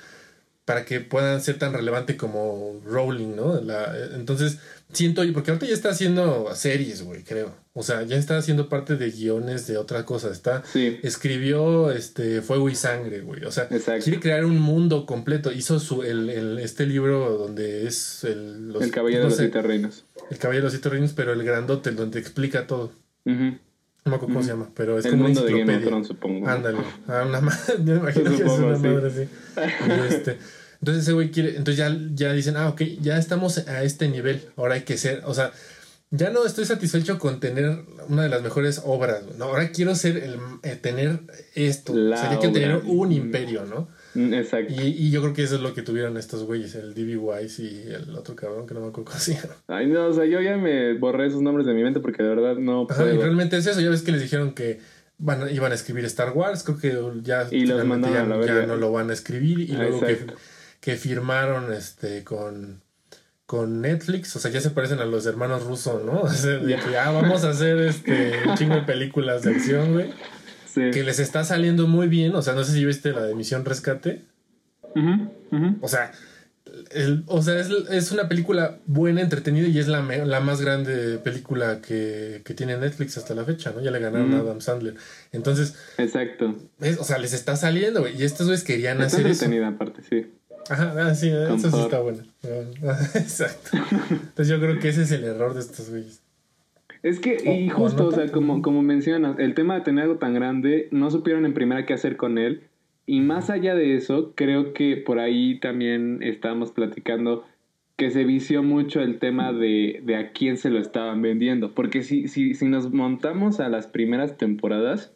para que puedan ser tan relevante como Rowling, ¿no? La, entonces, siento, porque ahorita ya está haciendo series, güey, creo. O sea, ya está haciendo parte de guiones de otra cosa. Está, sí. escribió este Fuego y Sangre, güey. O sea, Exacto. quiere crear un mundo completo. Hizo su, el, el, este libro donde es el... Los, el Caballero no de los Siete Reinos. El Caballero de los Siete Reinos, pero el grandote, donde explica todo. Uh -huh. No me acuerdo cómo se llama, pero es el como mundo una de Game of Thrones, supongo. Ándale. Ah, una madre. Me imagino que es una sí. madre así. Y este, entonces ese güey quiere, entonces ya, ya dicen, ah, ok, ya estamos a este nivel, ahora hay que ser, o sea, ya no estoy satisfecho con tener una de las mejores obras, no, ahora quiero ser el, eh, tener esto, La o sea, hay que tener un imperio, ¿no? Mm, Exacto. Y, y, yo creo que eso es lo que tuvieron estos güeyes, el D.B. Wise y el otro cabrón que no me acuerdo cómo se llama. Ay, no, o sea, yo ya me borré esos nombres de mi mente porque de verdad no Ajá, y realmente es eso, ya ves que les dijeron que van, iban a escribir Star Wars, creo que ya, y los ya, a la ya no lo van a escribir y ah, luego que, que, firmaron este con con Netflix, o sea, ya se parecen a los hermanos rusos, ¿no? O sea, de que ya vamos a hacer este un chingo de películas de acción, güey. Sí. Que les está saliendo muy bien, o sea, no sé si viste la de Misión Rescate. Ujú, ujú. O sea, el- o sea, es, es una película buena, entretenida y es la, la más grande película que, que tiene Netflix hasta la fecha, ¿no? Ya le ganaron Mm. a Adam Sandler. Entonces, Exacto. es- o sea, les está saliendo, güey. Y estos güeyes querían Está hacer eso. entretenida aparte, sí. Ajá, ah, sí, eso sí está bueno. Exacto. Entonces yo creo que ese es el error de estos güeyes. Es que, O- y o justo, no o sea, tanto. como, como mencionas, el tema de tener algo tan grande, no supieron en primera qué hacer con él. Y más allá de eso, creo que por ahí también estábamos platicando que se vició mucho el tema de, de a quién se lo estaban vendiendo. Porque si, si, si nos montamos a las primeras temporadas,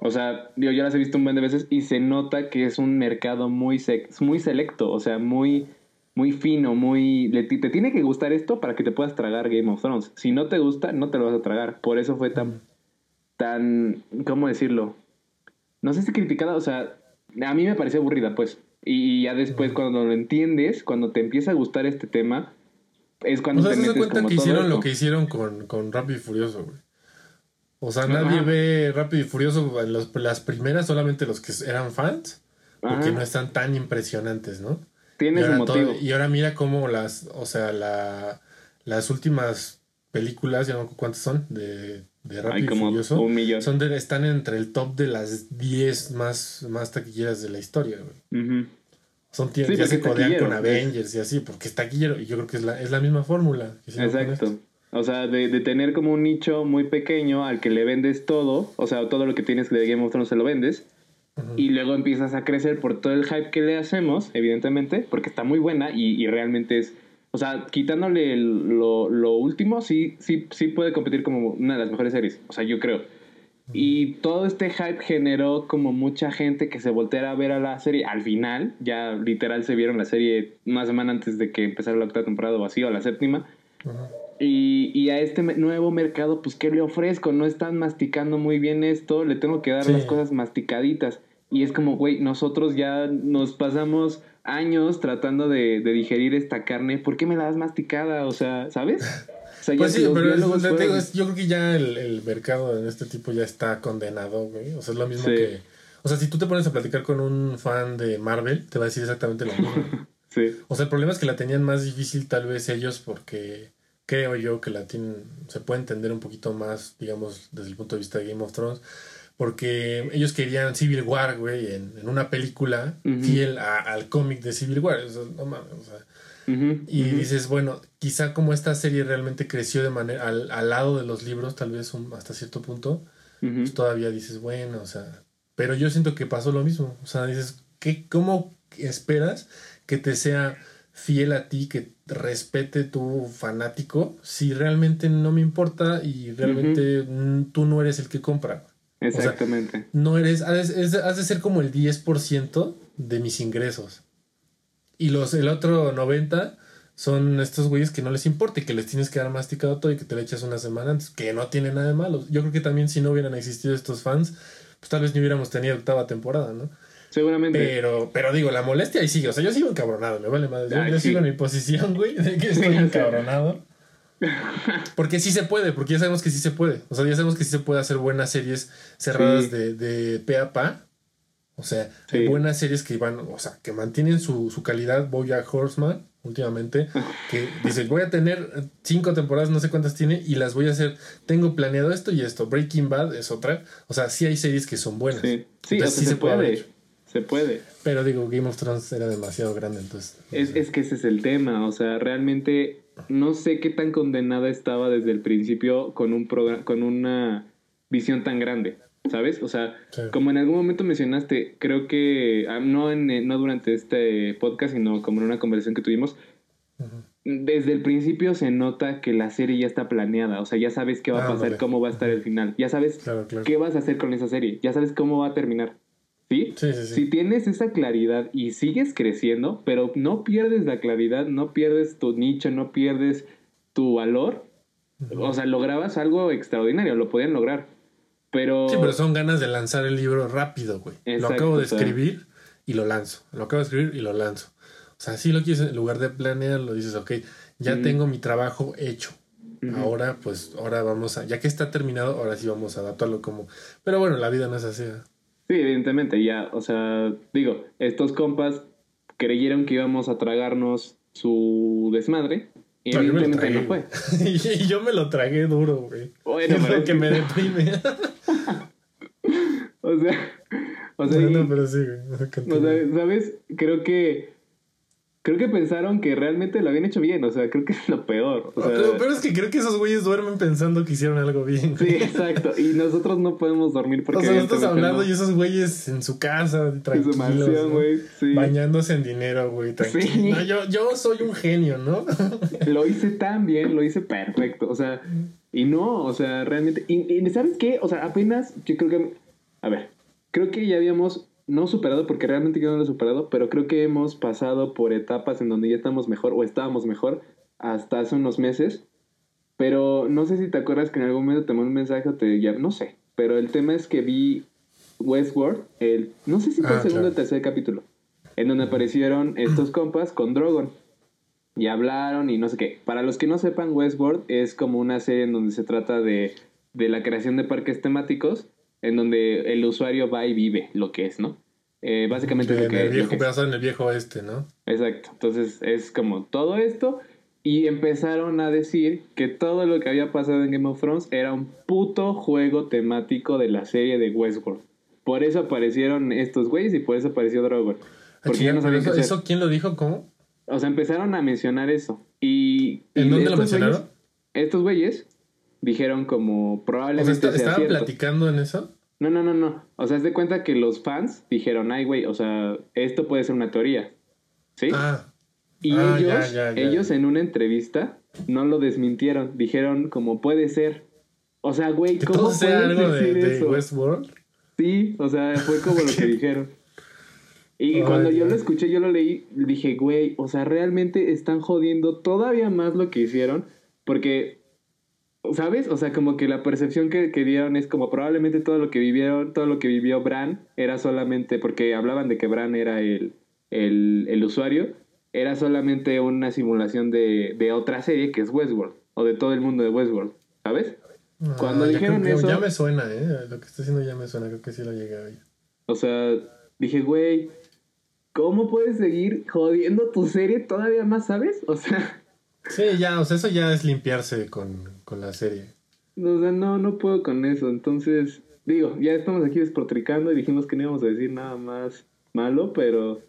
o sea, yo ya las he visto un buen de veces y se nota que es un mercado muy, muy selecto, o sea, muy, muy fino, muy... le- te tiene que gustar esto para que te puedas tragar Game of Thrones. Si no te gusta, no te lo vas a tragar. Por eso fue tan... tan ¿Cómo decirlo? No sé si criticada, o sea, a mí me pareció aburrida, pues. Y ya después, cuando lo entiendes, cuando te empieza a gustar este tema, es cuando O sea, te se metes cuenta como que hicieron esto. lo que hicieron con, con Rápido y Furioso, güey. O sea, Ajá. nadie ve Rápido y Furioso los- las primeras, solamente los que eran fans, porque no están tan impresionantes, ¿no? Tiene su ahora todo- motivo. y ahora mira cómo las, o sea, la, las últimas películas, ya no cuántas son, de, de Rápido y como Furioso, un millón. son de- están entre el top de las 10 más, más taquilleras de la historia, güey. Son Sí, ya porque se codean con taquillero, Avengers y así, porque es taquillero. Y yo creo que es la, es la misma fórmula. Exacto. O sea, de, de tener como un nicho muy pequeño al que le vendes todo, o sea, todo lo que tienes de Game of Thrones se lo vendes, Ujú. y luego empiezas a crecer por todo el hype que le hacemos, evidentemente, porque está muy buena y, y realmente es, o sea, quitándole el- lo, lo último, sí, sí, sí puede competir como una de las mejores series, o sea, yo creo. Y todo este hype generó como mucha gente que se volteara a ver a la serie. Al final, ya literal se vieron la serie una semana antes de que empezara la octava temporada o así, o la séptima. Ujú. Y, y, a este nuevo mercado, pues, ¿qué le ofrezco? No están masticando muy bien esto, le tengo que dar las cosas masticaditas. Y es como, güey, nosotros ya nos pasamos años tratando de, de, digerir esta carne, ¿por qué me la das masticada? O sea, ¿sabes? O sea, pues sí, pero yo creo que ya el, el, mercado en este tipo ya está condenado, güey. O sea, es lo mismo que... O sea, si tú te pones a platicar con un fan de Marvel, te va a decir exactamente lo mismo. sí. O sea, el problema es que la tenían más difícil tal vez ellos porque creo yo que la tienen... Se puede entender un poquito más, digamos, desde el punto de vista de Game of Thrones porque ellos querían Civil War, güey, en, una película fiel al cómic de Civil War. no mames, o sea. y dices, bueno, quizá como esta serie realmente creció de manera al, al lado de los libros, tal vez hasta cierto punto, pues todavía dices, bueno, o sea. Pero yo siento que pasó lo mismo. O sea, dices, ¿qué, ¿cómo esperas que te sea fiel a ti, que respete tu fanático, si realmente no me importa y realmente tú no eres el que compra? Exactamente. no eres, has, de ser como el 10% de mis ingresos. Y los, el otro 90% son estos güeyes que no les importa y que les tienes que dar masticado todo y que te le echas una semana antes, que no tiene nada de malo. Yo creo que también si no hubieran existido estos fans, pues tal vez ni hubiéramos tenido octava temporada, ¿no? Seguramente. Pero, pero digo, la molestia ahí sigue. O sea, yo sigo encabronado, me vale madre. Yo, sigo en mi posición, güey, de que estoy encabronado. Porque sí se puede, porque ya sabemos que sí se puede. O sea, ya sabemos que sí se puede hacer buenas series cerradas de, de pe a pa. O sea, buenas series que van, o sea, que mantienen su, su calidad. Boya Horseman, últimamente, que dice, voy a tener cinco temporadas, no sé cuántas tiene, y las voy a hacer. Tengo planeado esto y esto. Breaking Bad es otra. O sea, sí hay series que son buenas. Sí, sí, se, puede. Se puede. Pero digo, Game of Thrones era demasiado grande, entonces. Es, es que ese es el tema. O sea, realmente no sé qué tan condenada estaba desde el principio con un con una visión tan grande, ¿sabes? O sea, como en algún momento mencionaste, creo que ah, no en, no durante este podcast, sino como en una conversación que tuvimos, desde el principio se nota que la serie ya está planeada, o sea, ya sabes qué va a ah, pasar, cómo va a estar el final, ya sabes qué vas a hacer con esa serie, ya sabes cómo va a terminar. ¿Sí? Sí, sí, Si tienes esa claridad y sigues creciendo, pero no pierdes la claridad, no pierdes tu nicho, no pierdes tu valor, o sea, lograbas algo extraordinario, lo podían lograr. Pero... Sí, pero son ganas de lanzar el libro rápido, güey. lo acabo de escribir y lo lanzo. Lo acabo de escribir y lo lanzo. O sea, si lo quieres, en lugar de planear, lo dices, ok, ya tengo mi trabajo hecho. Ahora, pues, ahora vamos a, ya que está terminado, ahora sí vamos a adaptarlo como... Pero bueno, la vida no es así. Sí, evidentemente, ya, o sea, digo, estos compas creyeron que íbamos a tragarnos su desmadre. Y evidentemente no fue. y yo me lo tragué duro, güey. Bueno, es que me deprime. o sea, o sea, no, pero sí, O sea, ¿sabes? Creo que creo que pensaron que realmente lo habían hecho bien, o sea, creo que es lo peor. O sea, lo peor es que creo que esos güeyes duermen pensando que hicieron algo bien. Sí, exacto, y nosotros no podemos dormir porque... O sea, nosotros hablando y esos güeyes en su casa, tranquilos, en su mansión, güey, sí. bañándose en dinero, güey, tranquilo. No, yo, yo soy un genio, ¿no? lo hice tan bien, lo hice perfecto, o sea, y no, o sea, realmente... Y, y ¿sabes qué? O sea, apenas, yo creo que... A ver, creo que ya habíamos no superado porque realmente yo no lo he superado, pero creo que hemos pasado por etapas en donde ya estamos mejor o estábamos mejor hasta hace unos meses. Pero no sé si te acuerdas que en algún momento te mandé un mensaje o te ya no sé. Pero el tema es que vi Westworld, el, no sé si fue el ah, segundo o tercer capítulo, en donde aparecieron estos compas con Drogon. Y hablaron y no sé qué. Para los que no sepan, Westworld es como una serie en donde se trata de, de la creación de parques temáticos en donde el usuario va y vive lo que es, ¿no? Eh, básicamente es lo que, el viejo pedazo en el viejo este, ¿no? Exacto. Entonces es como todo esto y empezaron a decir que todo lo que había pasado en Game of Thrones era un puto juego temático de la serie de Westworld. Por eso aparecieron estos güeyes y por eso apareció Drogon. Ah, Porque ya no eso, ¿Eso quién lo dijo? ¿Cómo? O sea, empezaron a mencionar eso. Y, ¿En dónde lo mencionaron? estos güeyes dijeron como probablemente. O sea, ¿Estaban platicando en eso? No, no, no, no. O sea, es de cuenta que los fans dijeron, ay, güey, o sea, esto puede ser una teoría. ¿Sí? Ah. Y ah, ellos, ellos en una entrevista no lo desmintieron. Dijeron como puede ser. O sea, güey, ¿cómo puedes algo decir de, eso? Westworld? Sí, o sea, fue como lo que dijeron. Y cuando yo lo escuché, yo lo leí, dije, güey, o sea, realmente están jodiendo todavía más lo que hicieron porque, ¿sabes? O sea, como que la percepción que, que dieron es como probablemente todo lo que vivieron, todo lo que vivió Bran era solamente, porque hablaban de que Bran era el, el, el usuario, era solamente una simulación de, de otra serie que es Westworld, o de todo el mundo de Westworld, ¿sabes? Cuando Ah, ya dijeron eso- Ya me suena, ¿eh? Lo que está haciendo ya me suena. Creo que sí lo llegué a ver. O sea, dije, güey, ¿cómo puedes seguir jodiendo tu serie todavía más, sabes? O sea, Sí, ya, o sea, eso ya es limpiarse con, con la serie. o sea, no, no puedo con eso. Entonces, digo, ya estamos aquí despotricando y dijimos que no íbamos a decir nada más malo, pero,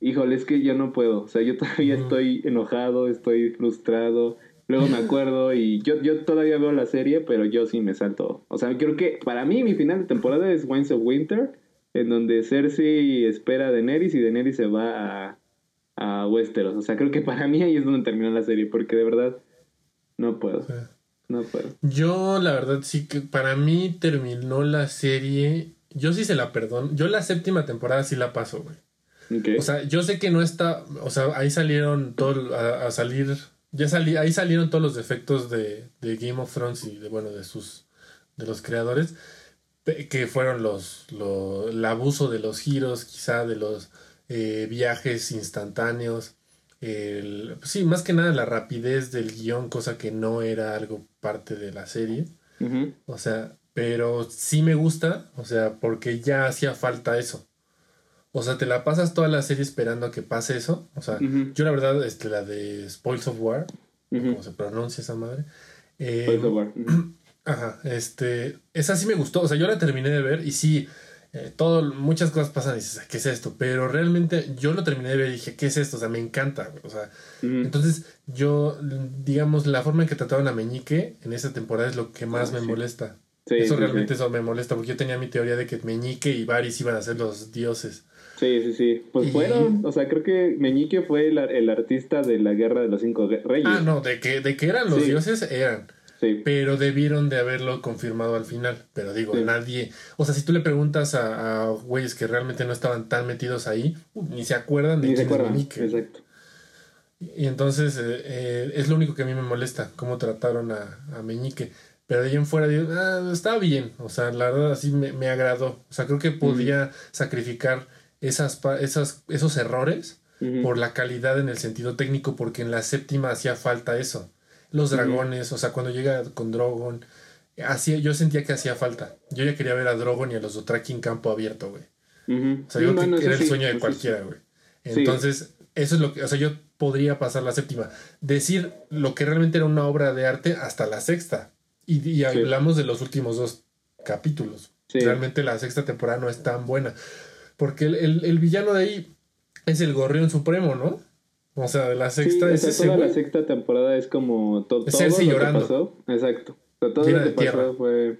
híjole, es que yo no puedo. O sea, yo todavía estoy enojado, estoy frustrado. Luego me acuerdo y yo, yo todavía veo la serie, pero yo sí me salto. O sea, creo que para mí mi final de temporada es Winds of Winter, en donde Cersei espera a Daenerys y Daenerys se va a, a Westeros. O sea, creo que para mí ahí es donde termina la serie, porque de verdad no puedo, Sí. No puedo. Yo, la verdad, sí que para mí terminó la serie. Yo sí se la perdono. Yo la séptima temporada sí la paso, güey. O sea, yo sé que no está. O sea, ahí salieron todo. A, a salir. Ya salí, ahí salieron todos los defectos de, de Game of Thrones y de, bueno, de sus. de los creadores. Que fueron los. lo- el abuso de los giros, quizá de los eh, viajes instantáneos. El, pues sí, más que nada la rapidez del guion, cosa que no era algo parte de la serie. O sea, pero sí me gusta, o sea, porque ya hacía falta eso. O sea, te la pasas toda la serie esperando a que pase eso. O sea, yo la verdad, este, la de Spoils of War, Ujú. como se pronuncia esa madre. eh, Por eso, bueno. Ujú. Ajá, este, esa sí me gustó, o sea, yo la terminé de ver y sí, eh, todo, muchas cosas pasan y dices, ¿qué es esto? Pero realmente yo lo terminé de ver y dije, ¿qué es esto? O sea, me encanta, o sea, entonces yo, digamos, la forma en que trataron a Meñique en esa temporada es lo que más Ah, me sí. molesta. Sí, eso realmente eso me molesta porque yo tenía mi teoría de que Meñique y Varys iban a ser los dioses. Sí, sí, sí. Pues Y- fueron, o sea, creo que Meñique fue el, el artista de la Guerra de los Cinco Re- Reyes. Ah, no, de que, de que eran los dioses, eran. Sí. Pero debieron de haberlo confirmado al final. Pero digo, Sí. nadie. O sea, si tú le preguntas a, a güeyes que realmente no estaban tan metidos ahí, ni se acuerdan de Ni quién es acuerdan. Exacto. Y entonces eh, eh, es lo único que a mí me molesta, cómo trataron a, a Meñique. Pero de ahí en fuera digo, ah, está bien. O sea, la verdad así me, me agradó. O sea, creo que podía sacrificar esas, pa- esas, esos errores por la calidad en el sentido técnico, porque en la séptima hacía falta eso. Los dragones, o sea, cuando llega con Drogon, hacía, yo sentía que hacía falta. Yo ya quería ver a Drogon y a los Dothraki en campo abierto, güey. O sea, yo Sí, bueno, que era el sí, sueño de cualquiera, güey. Sí. Entonces, eso es lo que, o sea, yo podría pasar la séptima. Decir lo que realmente era una obra de arte hasta la sexta. Y, y hablamos de los últimos dos capítulos. Realmente la sexta temporada no es tan buena. Porque el, el- el villano de ahí es el gorrión supremo, ¿no? O sea, de la Sí, sexta o es sea, ese, toda la güey. sexta temporada es como to- Es todo Cersei lo llorando. que pasó. Exacto. O sea, todo Llena lo que pasó fue.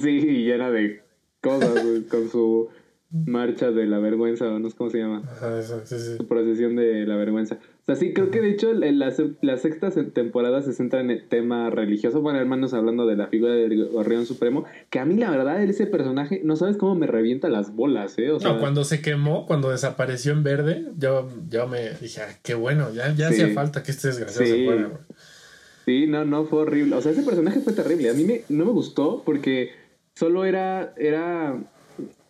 Sí, llena de cosas, güey, con su marcha de la vergüenza, o no sé cómo se llama. Ajá, eso, sí, sí. Su procesión de la vergüenza. O sea, sí, creo que de hecho la, la sexta se- temporada se centra en el tema religioso. Bueno, hermanos, hablando de la figura del Gorrión Supremo, que a mí la verdad ese personaje, no sabes cómo me revienta las bolas, ¿eh? O sea, No, cuando se quemó, cuando desapareció en verde, yo, yo me dije, ah, qué bueno, ya, ya Sí. hacía falta que este desgraciado Sí. se fuera, güey. Sí, no, no, fue horrible. O sea, ese personaje fue terrible. A mí me, no me gustó porque solo era, era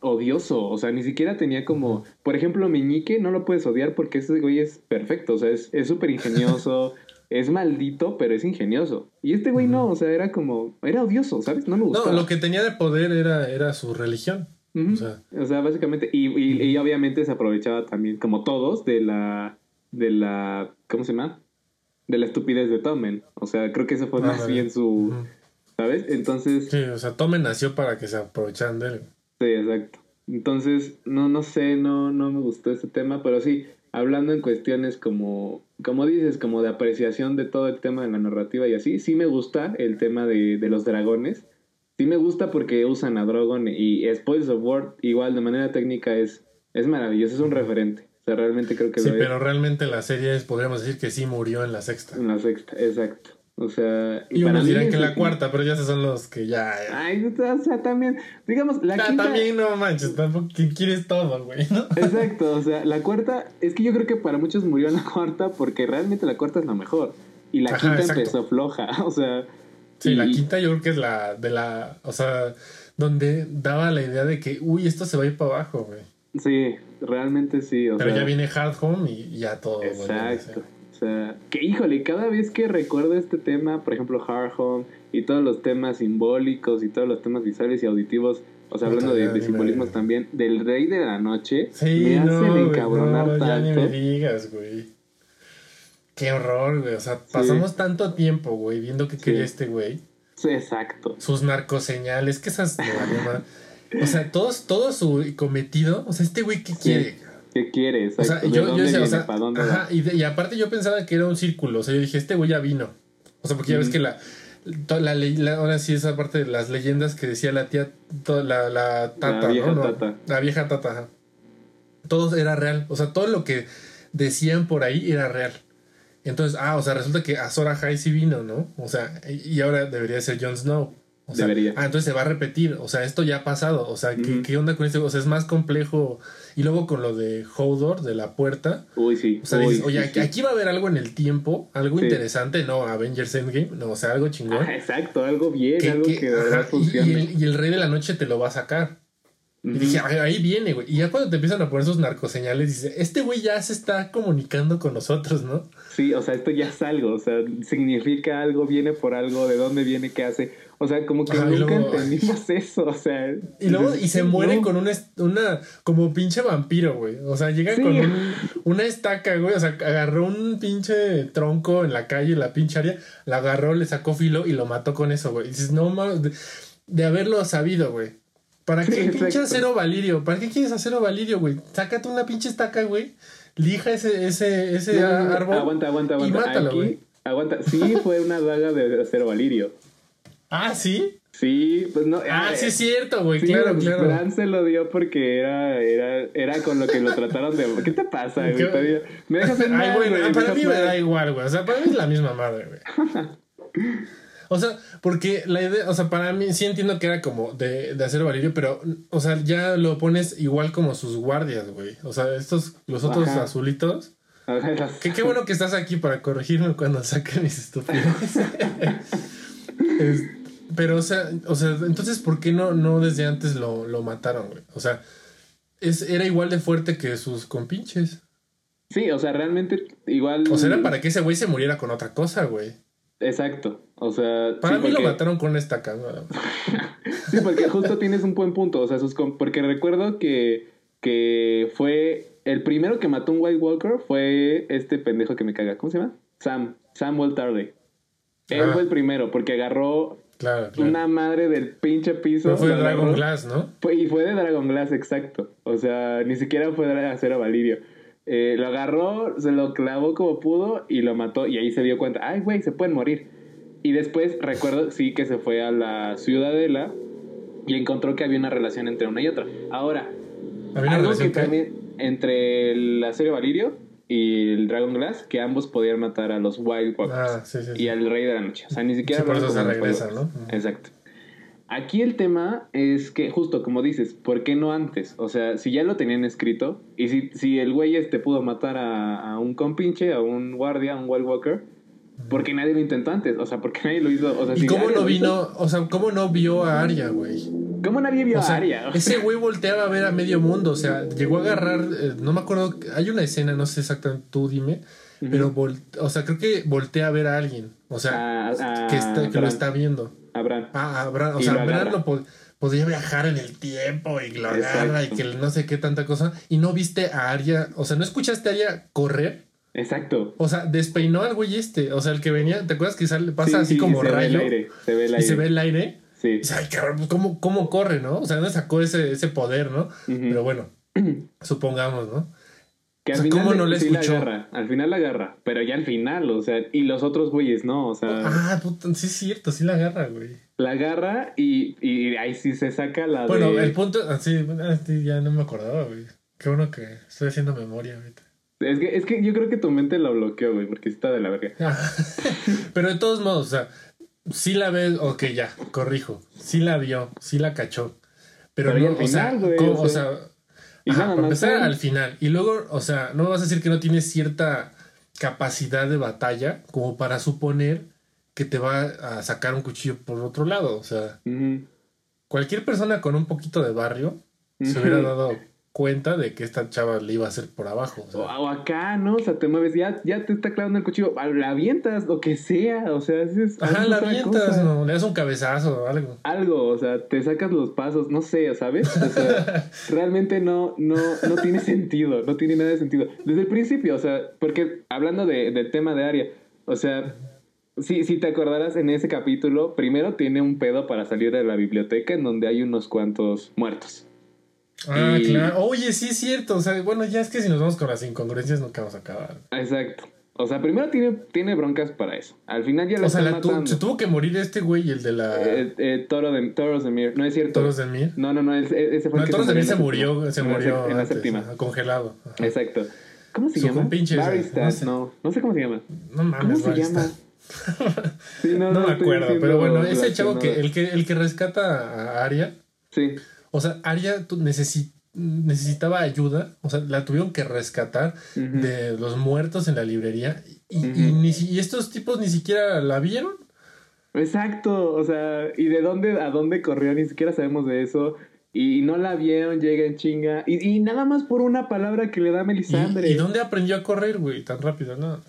odioso. O sea, ni siquiera tenía como... Por ejemplo, Meñique no lo puedes odiar porque ese güey es perfecto. O sea, es es súper ingenioso. es maldito, pero es ingenioso. Y este güey no, o sea, era como... Era odioso, ¿sabes? No me gustaba. No, lo que tenía de poder era, era su religión. O sea- O sea, básicamente... Y, y, y obviamente se aprovechaba también, como todos, de la... De la... ¿Cómo se llama? De la estupidez de Tommen. O sea, creo que eso fue Ah, más vale. bien su... ¿Sabes? Entonces... Sí, o sea, Tome nació para que se aprovecharan de él. Sí, exacto. Entonces, no, no sé, no, no me gustó este tema, pero sí, hablando en cuestiones como, como dices, como de apreciación de todo el tema de la narrativa y así, sí me gusta el tema de, de los dragones. Sí me gusta porque usan a Drogon y Spoils of War, igual de manera técnica, es, es maravilloso, es un referente. O sea, realmente creo que Sí, lo es pero realmente la serie es, podríamos decir que sí murió en la sexta. en la sexta, exacto. O sea, Y para mí dirán que la cuarta, pero ya esos son los que ya... Ay, o sea, también, digamos, la Ah, quinta... También no manches, tampoco que quieres todo, güey, ¿no? Exacto, o sea, la cuarta, es que yo creo que para muchos murió la cuarta porque realmente la cuarta es la mejor. Y la Ajá, quinta exacto. empezó floja, o sea... Sí, la y- quinta yo creo que es la de la, o sea, donde daba la idea de que, uy, esto se va a ir para abajo, güey. Sí, realmente sí, o Pero sea... ya viene Hard Home y ya todo. Exacto. O sea, que híjole, cada vez que recuerdo este tema, por ejemplo, Hard Home y todos los temas simbólicos y todos los temas visuales y auditivos, o sea, hablando de, de simbolismos también, del Rey de la Noche, Sí, me no, hacen encabronar no, ya ni me tanto. digas, güey. Qué horror, güey. O sea, pasamos tanto tiempo, güey, viendo qué quería este güey. Sí, exacto. Sus narcoseñales, que esas. O sea, todos, todo su cometido. O sea, este güey, ¿qué quiere? ¿Qué quieres? O sea, ¿De yo, dónde yo decía, o viene? sea, ¿Para dónde ajá, y, de- y aparte yo pensaba que era un círculo, o sea, yo dije, este güey ya vino. O sea, porque ya ves que la, la, la- ahora sí esa parte de las leyendas que decía la tía, la, la tata, vieja ¿no? No, tata. La vieja tata, ajá. Todo era real, o sea, todo lo que decían por ahí era real. Entonces, ah, o sea, resulta que Azor Ahai sí vino, ¿no? O sea, y y ahora debería ser Jon Snow. O sea, Debería. Ah, entonces se va a repetir. O sea, esto ya ha pasado. O sea, ¿qué, onda con este? O sea, es más complejo. Y luego con lo de Hodor, de la puerta. Uy, sí. O sea, Uy, dices, oye, sí, aquí, sí. aquí va a haber algo en el tiempo, algo Sí. interesante, no Avengers Endgame, no, o sea, algo chingón. Ah, exacto, algo bien, que- algo que- que, de verdad ajá, y, funciona. y el, y el Rey de la Noche te lo va a sacar. Y dije, "Ay, ahí viene, güey. Y ya cuando te empiezan a poner sus narcoseñales, dice, este güey ya se está comunicando con nosotros, ¿no? Sí, o sea, esto ya es algo, o sea, significa algo, viene por algo, de dónde viene, qué hace. O sea, como que y nunca luego- entendimos eso, o sea. Y luego, y se muere no. con una, una, como pinche vampiro, güey. O sea, llega Sí. con un- una estaca, güey. O sea, agarró un pinche tronco en la calle, la pinche área, la agarró, le sacó filo y lo mató con eso, güey. Y dices, no mames, de, de haberlo sabido, güey. ¿Para Sí, qué pinche exacto. acero valirio? ¿Para qué quieres acero valirio, güey? Sácate una pinche estaca, güey. Lija ese, ese, ese No, árbol. Aguanta, aguanta, y aguanta. mátalo, Aquí, güey. aguanta. Sí, fue una daga de acero valirio. Ah, ¿sí? Sí, pues no. Ah, eh, sí es cierto, güey. Sí, claro, claro. Bran se lo dio porque era, era, era con lo que lo trataron de. ¿Qué te pasa, güey? Me dejas en Ay, mal, bueno, güey, ah, para mí me da igual, güey. O sea, para mí es la misma madre, güey. O sea, porque la idea, o sea, para mí sí entiendo que era como de, de hacer valirio, pero, o sea, ya lo pones igual como sus guardias, güey. O sea, estos, los otros Ajá. azulitos. Ajá, Que qué bueno que estás aquí para corregirme cuando saque mis estupideces. Es- pero, o sea, o sea, entonces, ¿por qué no, no desde antes lo, lo mataron, güey? O sea, es, era igual de fuerte que sus compinches. Sí, o sea, realmente igual. O sea, era para que ese güey se muriera con otra cosa, güey. Exacto. O sea. Para sí, mí lo mataron con nada más. Sí, porque justo tienes un buen punto. O sea, sus com- porque recuerdo que, que fue. El primero que mató un White Walker fue este pendejo que me caga. ¿Cómo se llama? Sam. Samuel Tarly. Él Ah. fue el primero porque agarró Claro, claro. una madre del pinche piso. Pero fue lo Dragon agarró. Glass, ¿no? Fue- y fue de Dragon Glass, exacto. O sea, ni siquiera fue de acero Valirio. Eh, lo agarró, se lo clavó como pudo y lo mató. Y ahí se dio cuenta, ay, güey, se pueden morir. Y después recuerdo, sí, que se fue a la ciudadela y encontró que había una relación entre una y otra. Ahora, Había una algo relación que también entre el acero Valirio y el Dragon Glass, que ambos podían matar a los Wild Walkers Ah, sí, sí. sí. y al Rey de la Noche. O sea, ni siquiera por eso se regresa, ¿no? Exacto. Aquí el tema es que, justo como dices, ¿por qué no antes? O sea, si ya lo tenían escrito, y si, si el güey este pudo matar a, a un compinche, a un guardia, a un Wild Walker, ¿por qué nadie lo intentó antes? O sea, ¿por qué nadie lo hizo? O sea, ¿Y si cómo no hizo, vino? O sea, ¿cómo no vio a Arya, güey? ¿Cómo nadie vio O sea, a Arya? ese güey volteaba a ver a medio mundo. O sea, llegó a agarrar. eh, no me acuerdo. Hay una escena, no sé exactamente, tú dime. Pero, vol- o sea, creo que voltea a ver a alguien. O sea, A- a- que, está- que lo está viendo. A Bran. Ah, a Bran, o Y sea, lo agarra. lo po- podría viajar en el tiempo y lo agarra y que no sé qué tanta cosa. Y no viste a Arya, o sea, no escuchaste a Arya correr. Exacto. O sea, despeinó al güey este. O sea, el que venía, ¿te acuerdas que sale, pasa Sí, así sí, como se ve el rayo? aire, se ve el Y aire. se ve el aire. Sí. Ay, cabrón, pues, ¿cómo, cómo corre, no? O sea, ¿dónde sacó ese, ese poder, no? Pero bueno, supongamos, ¿no? Que O al sea, final ¿cómo no le sí la escuchó? agarra, al final la agarra, pero ya al final, o sea, y los otros güeyes no, o sea, Ah, puta, sí es cierto, sí la agarra, güey. la agarra y, y ahí sí se saca la Bueno, de... el punto, ah, sí, ah, sí, ya no me acordaba, güey. Qué bueno que estoy haciendo memoria ahorita. Es que, es que yo creo que tu mente lo bloqueó, güey, porque está de la verga. Ah, Pero de todos modos, o sea, sí la ves, ok, ya, corrijo. Sí la vio, sí la cachó. Pero, no, o sea, güey, ¿cómo? o o sea, empezar al final. Y luego, o sea, no me vas a decir que no tiene cierta capacidad de batalla como para suponer que te va a sacar un cuchillo por otro lado. O sea, cualquier persona con un poquito de barrio se hubiera dado cuenta de que esta chava le iba a hacer por abajo. o sea. O, acá, ¿no? O sea, te mueves, ya, ya te está clavando el cuchillo, ah, la avientas, lo que sea, o sea, haces Ajá, la avientas, cosa. no, le das un cabezazo o algo. Algo, o sea, te sacas los pasos, no sé, ¿sabes? O sea, realmente no, no, no tiene sentido, no tiene nada de sentido. Desde el principio, o sea, porque hablando de, del tema de Aria, o sea, si, si te acordarás en ese capítulo, primero tiene un pedo para salir de la biblioteca en donde hay unos cuantos muertos. Ah, Y- claro. Oye, sí es cierto. O sea, bueno, ya es que si nos vamos con las incongruencias nunca vamos a acabar. Exacto. O sea, primero tiene, tiene broncas para eso. Al final ya lo O sea, la tu- se tuvo que morir este güey, el de la Eh, eh, Toro de, Toros de Mir. No es cierto. Toros de Mir. No, no, no. Ese, ese fue No, el que Toros de Mir se murió, se murió En la antes, séptima. congelado. Ajá. Exacto. ¿Cómo se Su llama? compinche ese, Barista. no sé. No, no sé cómo se llama. No mames, ¿Cómo se Barry llama? Sí, No, me estoy acuerdo, pero bueno, ese chavo que el que el que rescata a Aria, Sí. O sea, Aria tu- necesi- necesitaba ayuda, o sea, la tuvieron que rescatar de los muertos en la librería y, y ni y estos tipos ni siquiera la vieron. Exacto. O sea, ¿y de dónde a dónde corrió? Ni siquiera sabemos de eso. Y no la vieron, llega en chinga. Y, y nada más por una palabra que le da ¿Y, Melisandre. y dónde aprendió a correr, güey? Tan rápido, ¿no?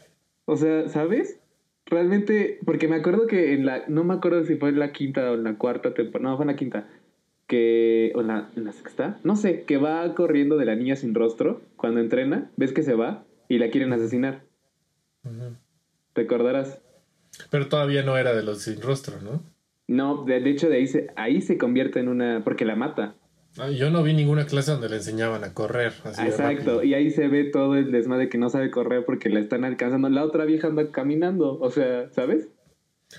O sea, ¿sabes? Realmente, porque me acuerdo que en la, no me acuerdo si fue en la quinta o en la cuarta temporada, no, fue en la quinta, que, o en la, en la sexta, no sé, que va corriendo de la niña sin rostro cuando entrena, ves que se va y la quieren asesinar. ¿te acordarás? Pero todavía no era de los sin rostro, ¿no? No, de, de hecho de ahí se, ahí se convierte en una, porque la mata. Ah, Yo no vi ninguna clase donde le enseñaban a correr. Así de Exacto, y ahí se ve todo el desmadre que no sabe correr porque la están alcanzando. La otra vieja anda caminando, o sea, ¿sabes?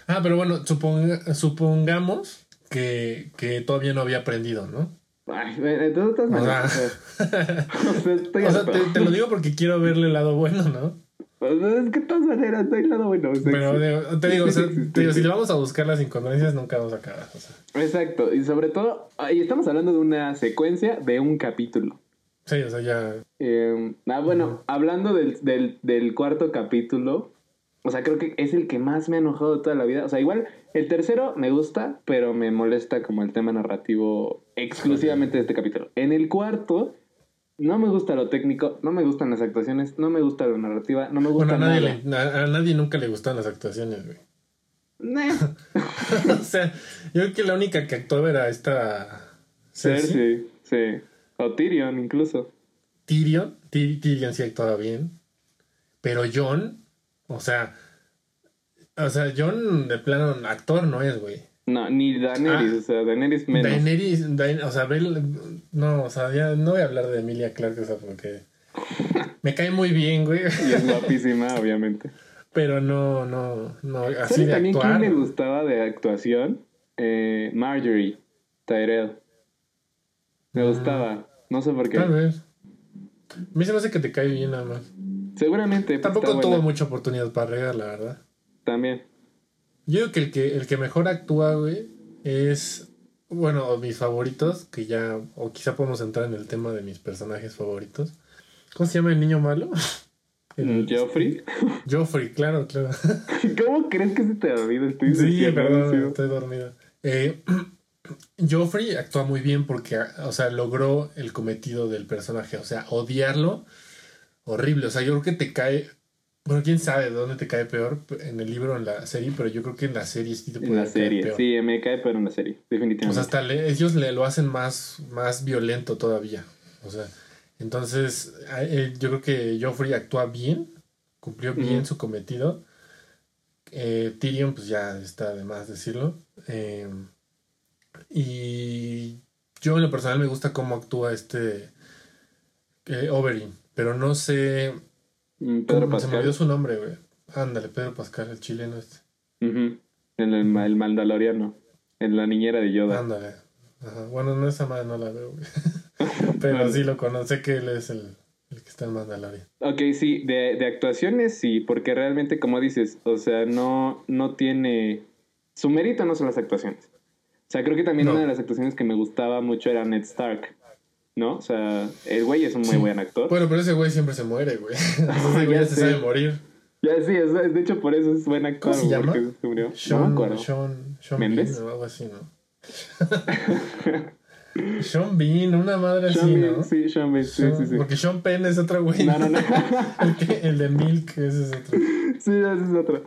Ah, pero bueno, suponga- supongamos que, que todavía no había aprendido, ¿no? Ay, de todas maneras. o sea, o sea, estoy o sea, harto. te, te lo digo porque quiero verle el lado bueno, ¿no? Sea, es que de todas maneras, no hay nada bueno. Pero te digo, te digo, si le vamos a buscar las incongruencias, nunca vamos a acabar. Exacto, y sobre todo, y estamos hablando de una secuencia de un capítulo. sí, o sea, ya. Eh, ah, bueno, hablando del, del, del cuarto capítulo, o sea, creo que es el que más me ha enojado de toda la vida. O sea, igual el tercero me gusta, pero me molesta como el tema narrativo exclusivamente de este capítulo. En el cuarto, no me gusta lo técnico, no me gustan las actuaciones, no me gusta la narrativa, no me Bueno, gusta a nadie, nada. le- a, a nadie nunca le gustaron las actuaciones, güey. Nah. o sea, yo creo que la única que actuaba era esta. Cersei. Cersei, sí. O Tyrion incluso. Tyrion. Ty- Tyrion sí actuaba bien. Pero John, o sea. O sea, John de plano actor no es, güey. No, ni Daenerys, Ah. o sea, Daenerys menos. Daenerys, Daen- o sea, no, o sea, ya no voy a hablar de Emilia Clarke, o sea, porque me cae muy bien, güey. Y es guapísima, obviamente. Pero no, no, no, así ¿Sabes de también actuar. quién me gustaba de actuación? Eh, Marjorie Tyrell. Me gustaba. No sé por qué. Tal vez. A mí se me hace que te cae bien nada más. Seguramente. pues, Tampoco tuvo mucha oportunidad para regar, la verdad. También. Yo digo que el que, el que mejor actúa, güey, es, bueno, mis favoritos, que ya, o quizá podemos entrar en el tema de mis personajes favoritos. ¿Cómo se llama el niño malo? El- Joffrey. Joffrey, claro, claro. ¿Cómo crees que se te olvida? Estoy Sí, perdón, sí. estoy dormido. Eh, Joffrey actúa muy bien porque, o sea, logró el cometido del personaje. O sea, odiarlo, horrible. O sea, yo creo que te cae. Bueno, quién sabe de dónde te cae peor, en el libro o en la serie, pero yo creo que en la serie sí te puede En la serie. peor. Sí, me cae, pero en la serie. Definitivamente. O sea, hasta le- ellos le lo hacen más, más violento todavía. O sea, entonces eh, yo creo que Joffrey actúa bien, cumplió bien su cometido. Eh, Tyrion, pues ya está de más decirlo. Eh, y yo en lo personal me gusta cómo actúa este eh, Oberyn, pero no sé. Mm, Pedro cómo- se me Pascal. olvidó su nombre, güey. Ándale, Pedro Pascal, el chileno este. El, el Mandaloriano. En la niñera de Yoda. Ándale. Ajá. Bueno, no esa madre no la veo, güey. Pero sí lo conoce que él es el, el que está en Mandalorian. Ok, sí, de, de actuaciones sí, porque realmente, como dices, o sea, no, no tiene. Su mérito no son las actuaciones. O sea, creo que también No. una de las actuaciones que me gustaba mucho era Ned Stark. ¿No? O sea, el güey es un muy Sí. buen actor. Bueno, pero ese güey siempre se muere, güey. Ese güey Ya se sabe morir. Ya, sí, es, de hecho por eso es buen actor. ¿Cómo se llama? porque se murió. Sean, no me. Sean, Sean ¿Méndez? Bean o algo así, ¿no? Sean Bean, una madre Sean así, Bean, ¿no? Sí, Sean Bean, sí, Sean- sí, sí. Porque Sean Penn es otro güey. No, no, no. el, que- el de Milk, ese es otro. sí, ese es otro.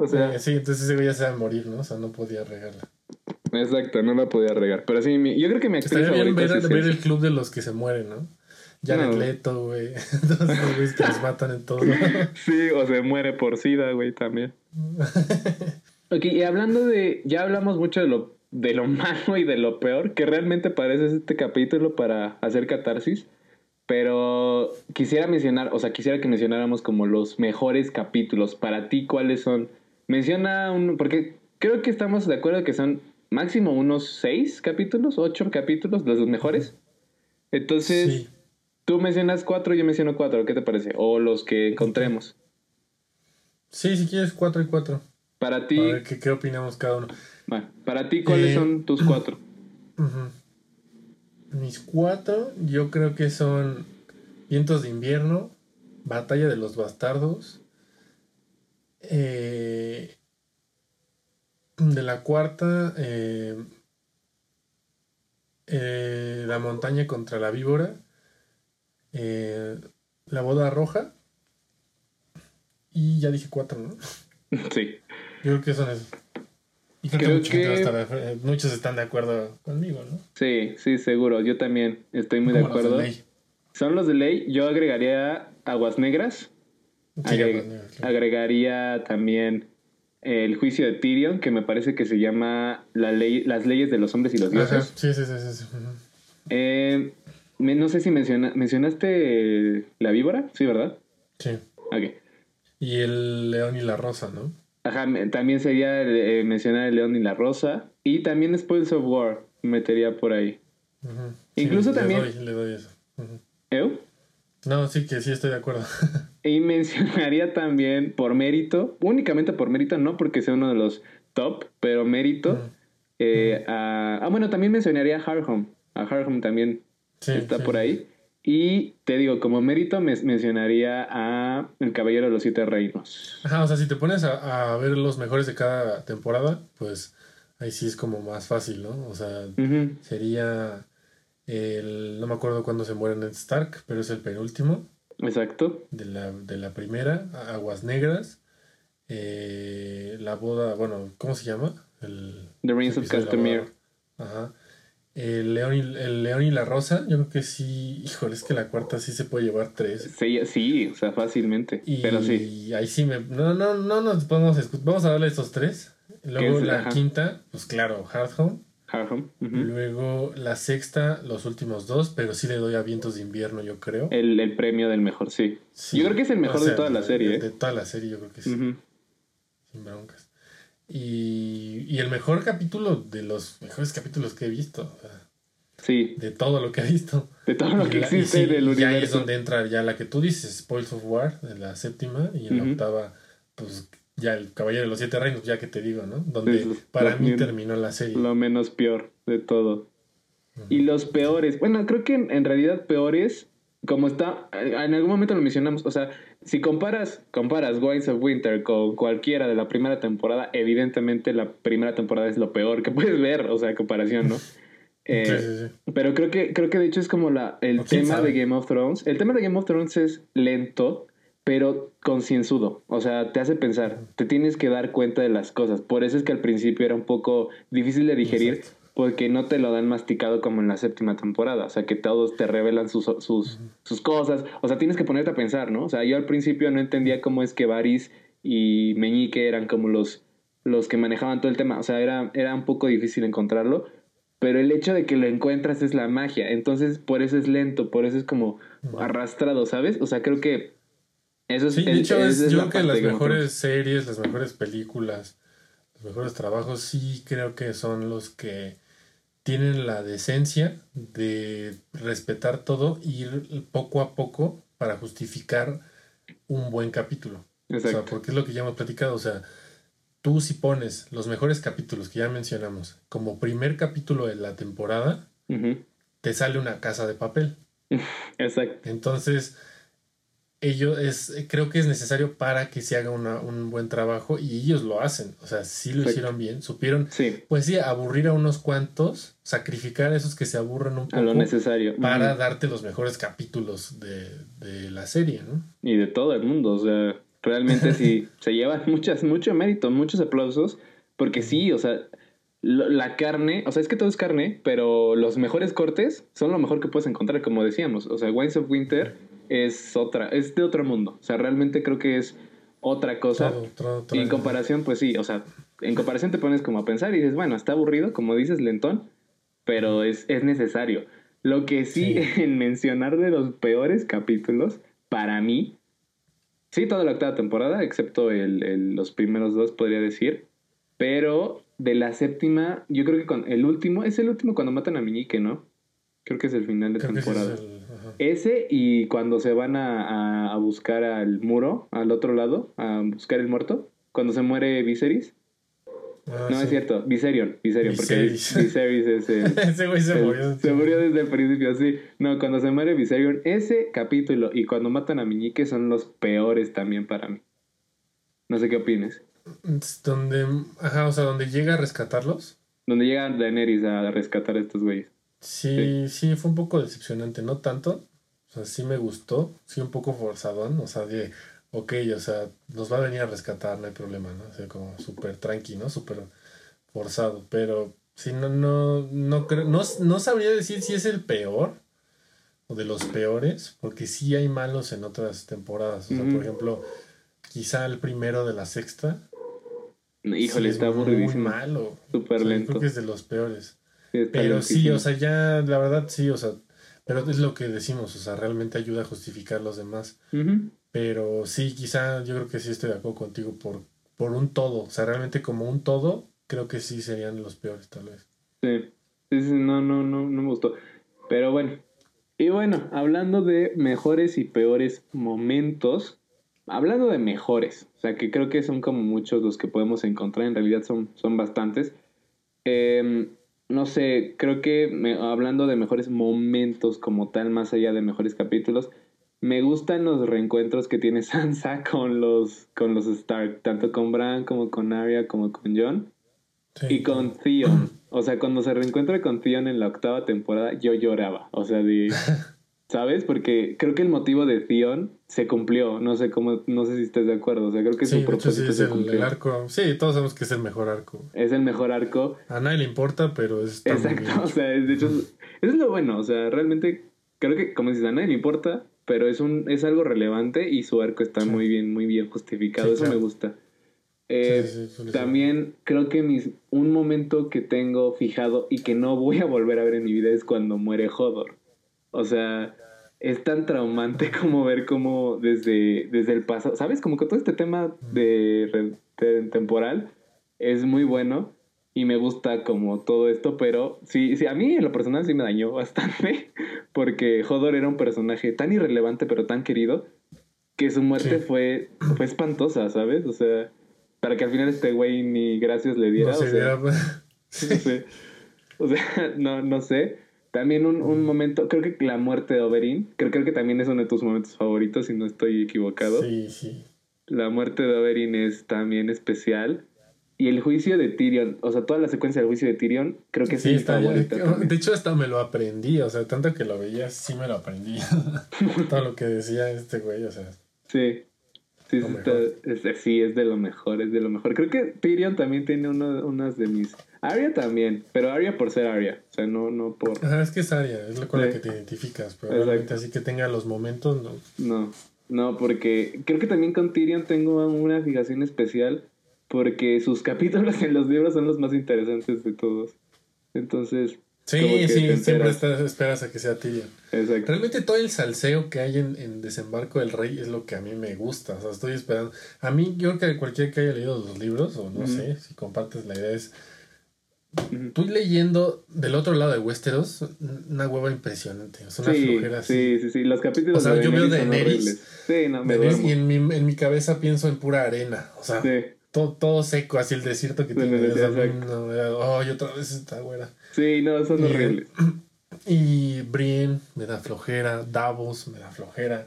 O sea, sí, entonces ese güey ya se va a morir, ¿no? O sea, no podía regarla. Exacto, no la podía regar. Pero sí, mi- yo creo que mi actriz Estaría bien favorita ver, sí es ver el club de los que se mueren, ¿no? Jared No. Leto, güey. Todos los güeyes que los matan en todo. Sí, o se muere por SIDA, güey, también. ok, y hablando de. Ya hablamos mucho de lo, de lo malo y de lo peor, que realmente parece este capítulo para hacer catarsis. Pero quisiera mencionar, o sea, quisiera que mencionáramos como los mejores capítulos. Para ti, ¿cuáles son? Menciona un. Porque creo que estamos de acuerdo que son máximo unos seis capítulos, ocho capítulos, los mejores. Entonces, Sí. tú mencionas cuatro, yo menciono cuatro, ¿qué te parece? O los que encontremos. Sí, si quieres, cuatro y cuatro. Para ti, A ver qué, qué opinamos cada uno. bueno, para ti, ¿cuáles Eh, son tus cuatro? Mis cuatro, yo creo que son Vientos de invierno, Batalla de los Bastardos. eh, de la cuarta, eh, eh, La montaña contra la víbora. eh, la boda roja. Y ya dije cuatro, ¿no? Sí. Yo creo que son esos. Y creo, Creo que, mucha gente va a que- estar de- muchos están de acuerdo conmigo, ¿no? Sí, sí, seguro. Yo también estoy muy de los acuerdo. ley. Son los de ley. Yo agregaría Aguas Negras. Sí, Agre- Aguas Negras, claro. Agregaría también el juicio de Tyrion, que me parece que se llama la ley, Las leyes de los hombres y los dioses. Sí, sí, sí, sí. Eh, me- no sé si menciona, mencionaste la víbora, sí, ¿verdad? Sí. Ok. Y el león y la rosa, ¿no? Ajá, también sería eh, mencionar el León y la Rosa. Y también Spoils of War metería por ahí. Ujú. Incluso también- doy- le doy eso. ¿Eu? No, sí, que sí estoy de acuerdo. Y mencionaría también por mérito, únicamente por mérito, no porque sea uno de los top, pero mérito. Eh, a- ah, bueno, también mencionaría a Hard Home. A Hard Home también Sí, está sí. por ahí. Y te digo, como mérito me- mencionaría a El Caballero de los Siete Reinos. Ajá, o sea, si te pones a, a ver los mejores de cada temporada, pues ahí sí es como más fácil, ¿no? O sea, sería el... No me acuerdo cuándo se muere Ned Stark, pero es el penúltimo. Exacto. de la, de la primera, Aguas Negras, eh, la boda, bueno, ¿cómo se llama? El, The Reigns of Castamere. Ajá. El león, y, el león y la rosa, yo creo que sí, híjole, es que la cuarta sí se puede llevar tres. Sí, sí, o sea, fácilmente. Y Pero sí. ahí sí me... No, no, no nos podemos escu- Vamos a darle estos tres. Luego la Ajá. quinta, pues claro, Hard Home. Luego la sexta, los últimos dos, pero sí le doy a Vientos de Invierno, yo creo. el, el premio del mejor, sí. Sí. Yo creo que es el mejor O sea, de toda la serie. De, ¿eh? de toda la serie, yo creo que sí. Sin broncas. Y, y el mejor capítulo de los mejores capítulos que he visto. o sea, Sí, de todo lo que he visto. de todo lo Y que la- y existe sí, del y universo. ahí es donde entra ya la que tú dices, Spoils of War, de la séptima, y en la octava, pues ya el Caballero de los Siete Reinos, ya que te digo, ¿no? Donde para mí terminó la serie. Lo menos peor de todo. Y los peores, bueno, creo que en, en realidad peores, como está, en algún momento lo mencionamos, o sea, si comparas, comparas Winds of Winter con cualquiera de la primera temporada, evidentemente la primera temporada es lo peor que puedes ver, o sea, comparación, ¿no? Eh, Sí, sí, sí. Pero creo que, creo que de hecho es como la, el tema sabe. de Game of Thrones. El tema de Game of Thrones es lento, pero concienzudo. O sea, te hace pensar, te tienes que dar cuenta de las cosas. Por eso es que al principio era un poco difícil de digerir, Exacto. porque no te lo dan masticado como en la séptima temporada. O sea, que todos te revelan sus, sus, sus cosas. O sea, tienes que ponerte a pensar, ¿no? O sea, yo al principio no entendía cómo es que Varys y Meñique eran como los, los que manejaban todo el tema. O sea, era, era un poco difícil encontrarlo. Pero el hecho de que lo encuentras es la magia. Entonces, por eso es lento, por eso es como arrastrado, ¿sabes? O sea, creo que eso es Sí, de hecho, es, es yo creo que las mejores series, las mejores películas, los mejores trabajos, sí creo que son los que tienen la decencia de respetar todo y ir poco a poco para justificar un buen capítulo. Thrones. O sea, Exacto. porque es lo que ya hemos platicado. O sea, tú si pones los mejores capítulos que ya mencionamos como primer capítulo de la temporada, te sale una casa de papel. Exacto. Entonces, ellos es, creo que es necesario para que se haga una, un buen trabajo y ellos lo hacen. O sea, sí lo hicieron bien, supieron, Sí, pues sí, aburrir a unos cuantos, sacrificar a esos que se aburren un poco a lo necesario. para darte los mejores capítulos de, de la serie, ¿no? Y de todo el mundo, o sea, realmente sí se llevan muchas, mucho mérito, muchos aplausos, porque sí, o sea, la carne, o sea, es que todo es carne, pero los mejores cortes son lo mejor que puedes encontrar, como decíamos. O sea, Wines of Winter es otra, es de otro mundo. O sea, realmente creo que es otra cosa. Todo, todo, todo. Y en comparación, pues sí, o sea, en comparación te pones como a pensar y dices, bueno, está aburrido, como dices, lentón, pero es, es necesario. Lo que sí, Sí. en mencionar de los peores capítulos, para mí, sí, toda la octava temporada, excepto el, el- los primeros dos, podría decir, pero de la séptima, yo creo que con el último, es el último cuando matan a Miñique, ¿no? Creo que es el final de Creo que ese temporada. es el- ajá. Ese y cuando se van a, a- a buscar al muro, al otro lado, a buscar el muerto, cuando se muere Viserys. Ah, no, sí. es cierto, Viserion, Viserion, porque Viserys. Es el... Ese güey se el- murió. se murió desde el principio, sí. No, cuando se muere Viserion, ese capítulo y cuando matan a Miñique son los peores también para mí. No sé qué opines. Es Donde, ajá, o sea, donde llega a rescatarlos. Donde llega Daenerys a rescatar a estos güeyes. Sí, sí, fue un poco decepcionante, no tanto. O sea, sí me gustó, sí un poco forzadón, o sea, de, ok, o sea, nos va a venir a rescatar, no hay problema, ¿no? O sea, como súper tranqui, ¿no? Súper forzado, pero sí, no, no, no creo, no, no sabría decir si es el peor o de los peores, porque sí hay malos en otras temporadas, o sea, por ejemplo, quizá el primero de la sexta. Híjole, sí es está Muy aburridísimo. malo. Súper O sea, yo lento. Creo que es de los peores. Pero sí, o sea, ya, la verdad sí, o sea, pero es lo que decimos, o sea, realmente ayuda a justificar los demás. Ujú. Pero sí, quizá yo creo que sí estoy de acuerdo contigo por, por un todo, o sea, realmente como un todo, creo que sí serían los peores tal vez. Sí, sí, sí, no, no, no, no me gustó. Pero bueno. Y bueno, hablando de mejores y peores momentos, hablando de mejores, o sea que creo que son como muchos los que podemos encontrar, en realidad son, son bastantes. Em, no sé, creo que me- hablando de mejores momentos como tal, más allá de mejores capítulos, me gustan los reencuentros que tiene Sansa con los, con los Stark, tanto con Bran como con Arya como con Jon. Sí. Y con Theon. O sea, cuando se reencuentra con Theon en la octava temporada, yo lloraba. O sea, de. ¿Sabes? Porque creo que el motivo de Theon se cumplió. No sé cómo, no sé si estés de acuerdo. O sea, creo que Sí, su de hecho sí propósito es se el, cumplió. el arco, sí, todos sabemos que es el mejor arco. Es el mejor arco. A nadie le importa, pero bien Exacto. O sea, de hecho, eso es lo bueno. O sea, realmente creo que, como dices, a nadie le importa, pero es un, es algo relevante y su arco está Sí. muy bien, muy bien justificado. Eso claro. me gusta. Eh, Sí, sí, sí, sí. También creo que mis, un momento que tengo fijado y que no voy a volver a ver en mi vida es cuando muere Hodor. O sea, es tan traumante como ver cómo desde, desde el pasado, ¿sabes? Como que todo este tema de, temporal es muy bueno y me gusta como todo esto, pero sí, sí, a mí en lo personal sí me dañó bastante porque Hodor era un personaje tan irrelevante pero tan querido que su muerte Sí. fue, fue espantosa, ¿sabes? O sea, para que al final este güey ni gracias le diera. No o se sea, no sé. O sea, no, no sé. También un, un momento, creo que la muerte de Oberyn, creo, creo que también es uno de tus momentos favoritos, si no estoy equivocado. Sí, sí. La muerte de Oberyn es también especial. Y el juicio de Tyrion, o sea, toda la secuencia del juicio de Tyrion, creo que Sí, es mi está favorita también. De hecho, hasta me lo aprendí, o sea, tanto que lo veía, sí me lo aprendí. Todo lo que decía este güey, o sea, Sí. Sí, está- es, sí, es de lo mejor, es de lo mejor. Creo que Tyrion también tiene uno, unas de mis... Arya también, pero Arya por ser Arya, o sea, no, no por... ajá, es que es Aria, es la con la que te identificas, pero realmente así que tenga los momentos, no. No, no, porque creo que también con Tyrion tengo una fijación especial porque sus capítulos en los libros son los más interesantes de todos. Entonces, Sí, sí, siempre estás- esperas a que sea Tyrion. Exacto. Realmente todo el salseo que hay en, en Desembarco del Rey es lo que a mí me gusta. O sea, estoy esperando. A mí, yo creo que cualquiera que haya leído los libros, o no sé, si compartes la idea, es. Estoy leyendo del otro lado de Westeros una hueva impresionante. Es una Sí, flojera así. sí, sí, sí, los capítulos O sea, de yo veo son Daenerys. Sí, no, me Daenerys, y en mi, en mi cabeza pienso en pura arena. O sea, Sí, todo, todo seco, así el desierto que Sí, tiene. o sea, no, Ay, otra vez esta güera. sí, no, son Y- horribles. Y Brienne me da flojera, Davos me da flojera.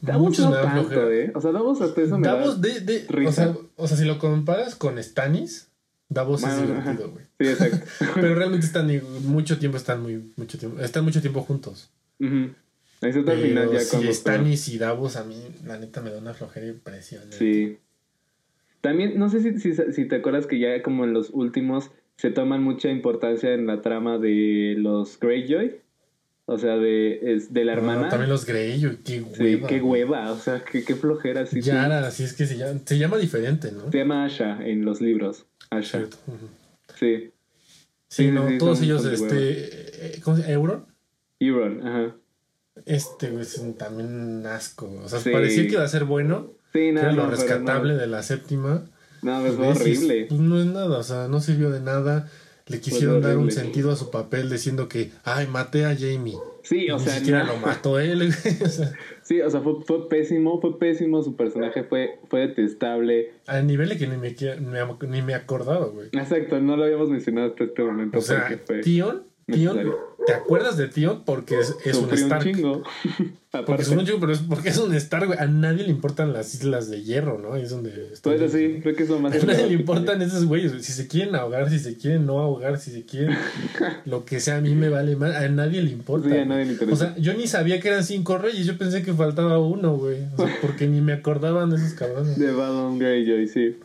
Davos no tanto, flojera. ¿eh? O sea, Davos hasta eso me Davos da... de, de o, sea, o sea, si lo comparas con Stannis, Davos es divertido, güey. Sí, exacto. Pero realmente están mucho tiempo, están muy, mucho tiempo, están mucho tiempo juntos. Ujú. Excepto al final ya si. Stannis y Davos a mí, la neta, me da una flojera impresionante. Sí. También, no sé si, si, si te acuerdas que ya como en los últimos se toman mucha importancia en la trama de los Greyjoy. O sea, de, es, de la No, hermana. también los Greyjoy, qué hueva. Sí, qué hueva. O sea, qué, qué flojera. Sí. Yara, así es que se llama, se llama diferente, ¿no? Se llama Asha en los libros. Asha. Cierto. Ujú. Sí. Sí, Sí, no, sí, todos ellos, este, eh, ¿cómo se llama? ¿Euron? Euron, ajá. Este, güey, es un- también un asco. O sea, Sí. parecía que iba a ser bueno, Sí, nada. era lo no, rescatable de la séptima. No, no, es Ves, y es- horrible. pues no es nada, o sea, no sirvió de nada. Le quisieron dar un sentido a su papel diciendo que, ay, maté a Jamie. Sí, o Ni sea, siquiera no. lo mató él. güey. O sea, Sí, o sea, fue, fue pésimo, fue pésimo. Su personaje fue, fue detestable. al nivel de que ni me, ni me acordaba, güey. Exacto, no lo habíamos mencionado hasta este momento. O sea, fue... Tion, Tion. ¿te acuerdas de Tion? Porque es, es un Stark. chingo. Porque es un chingo, pero es porque es un Stark, güey. A nadie le importan las islas de hierro, ¿no? Es donde. Pues sí, creo que es lo más A nadie le importan esos güeyes. Si se quieren ahogar, si se quieren no ahogar, si se quieren lo que sea, a mí me vale más. A nadie le importa. Sí, a nadie le interesa. O sea, yo ni sabía que eran cinco reyes. Yo pensé que faltaba uno, güey. O sea, porque ni me acordaban de esos cabrones. De Balon Greyjoy, sí.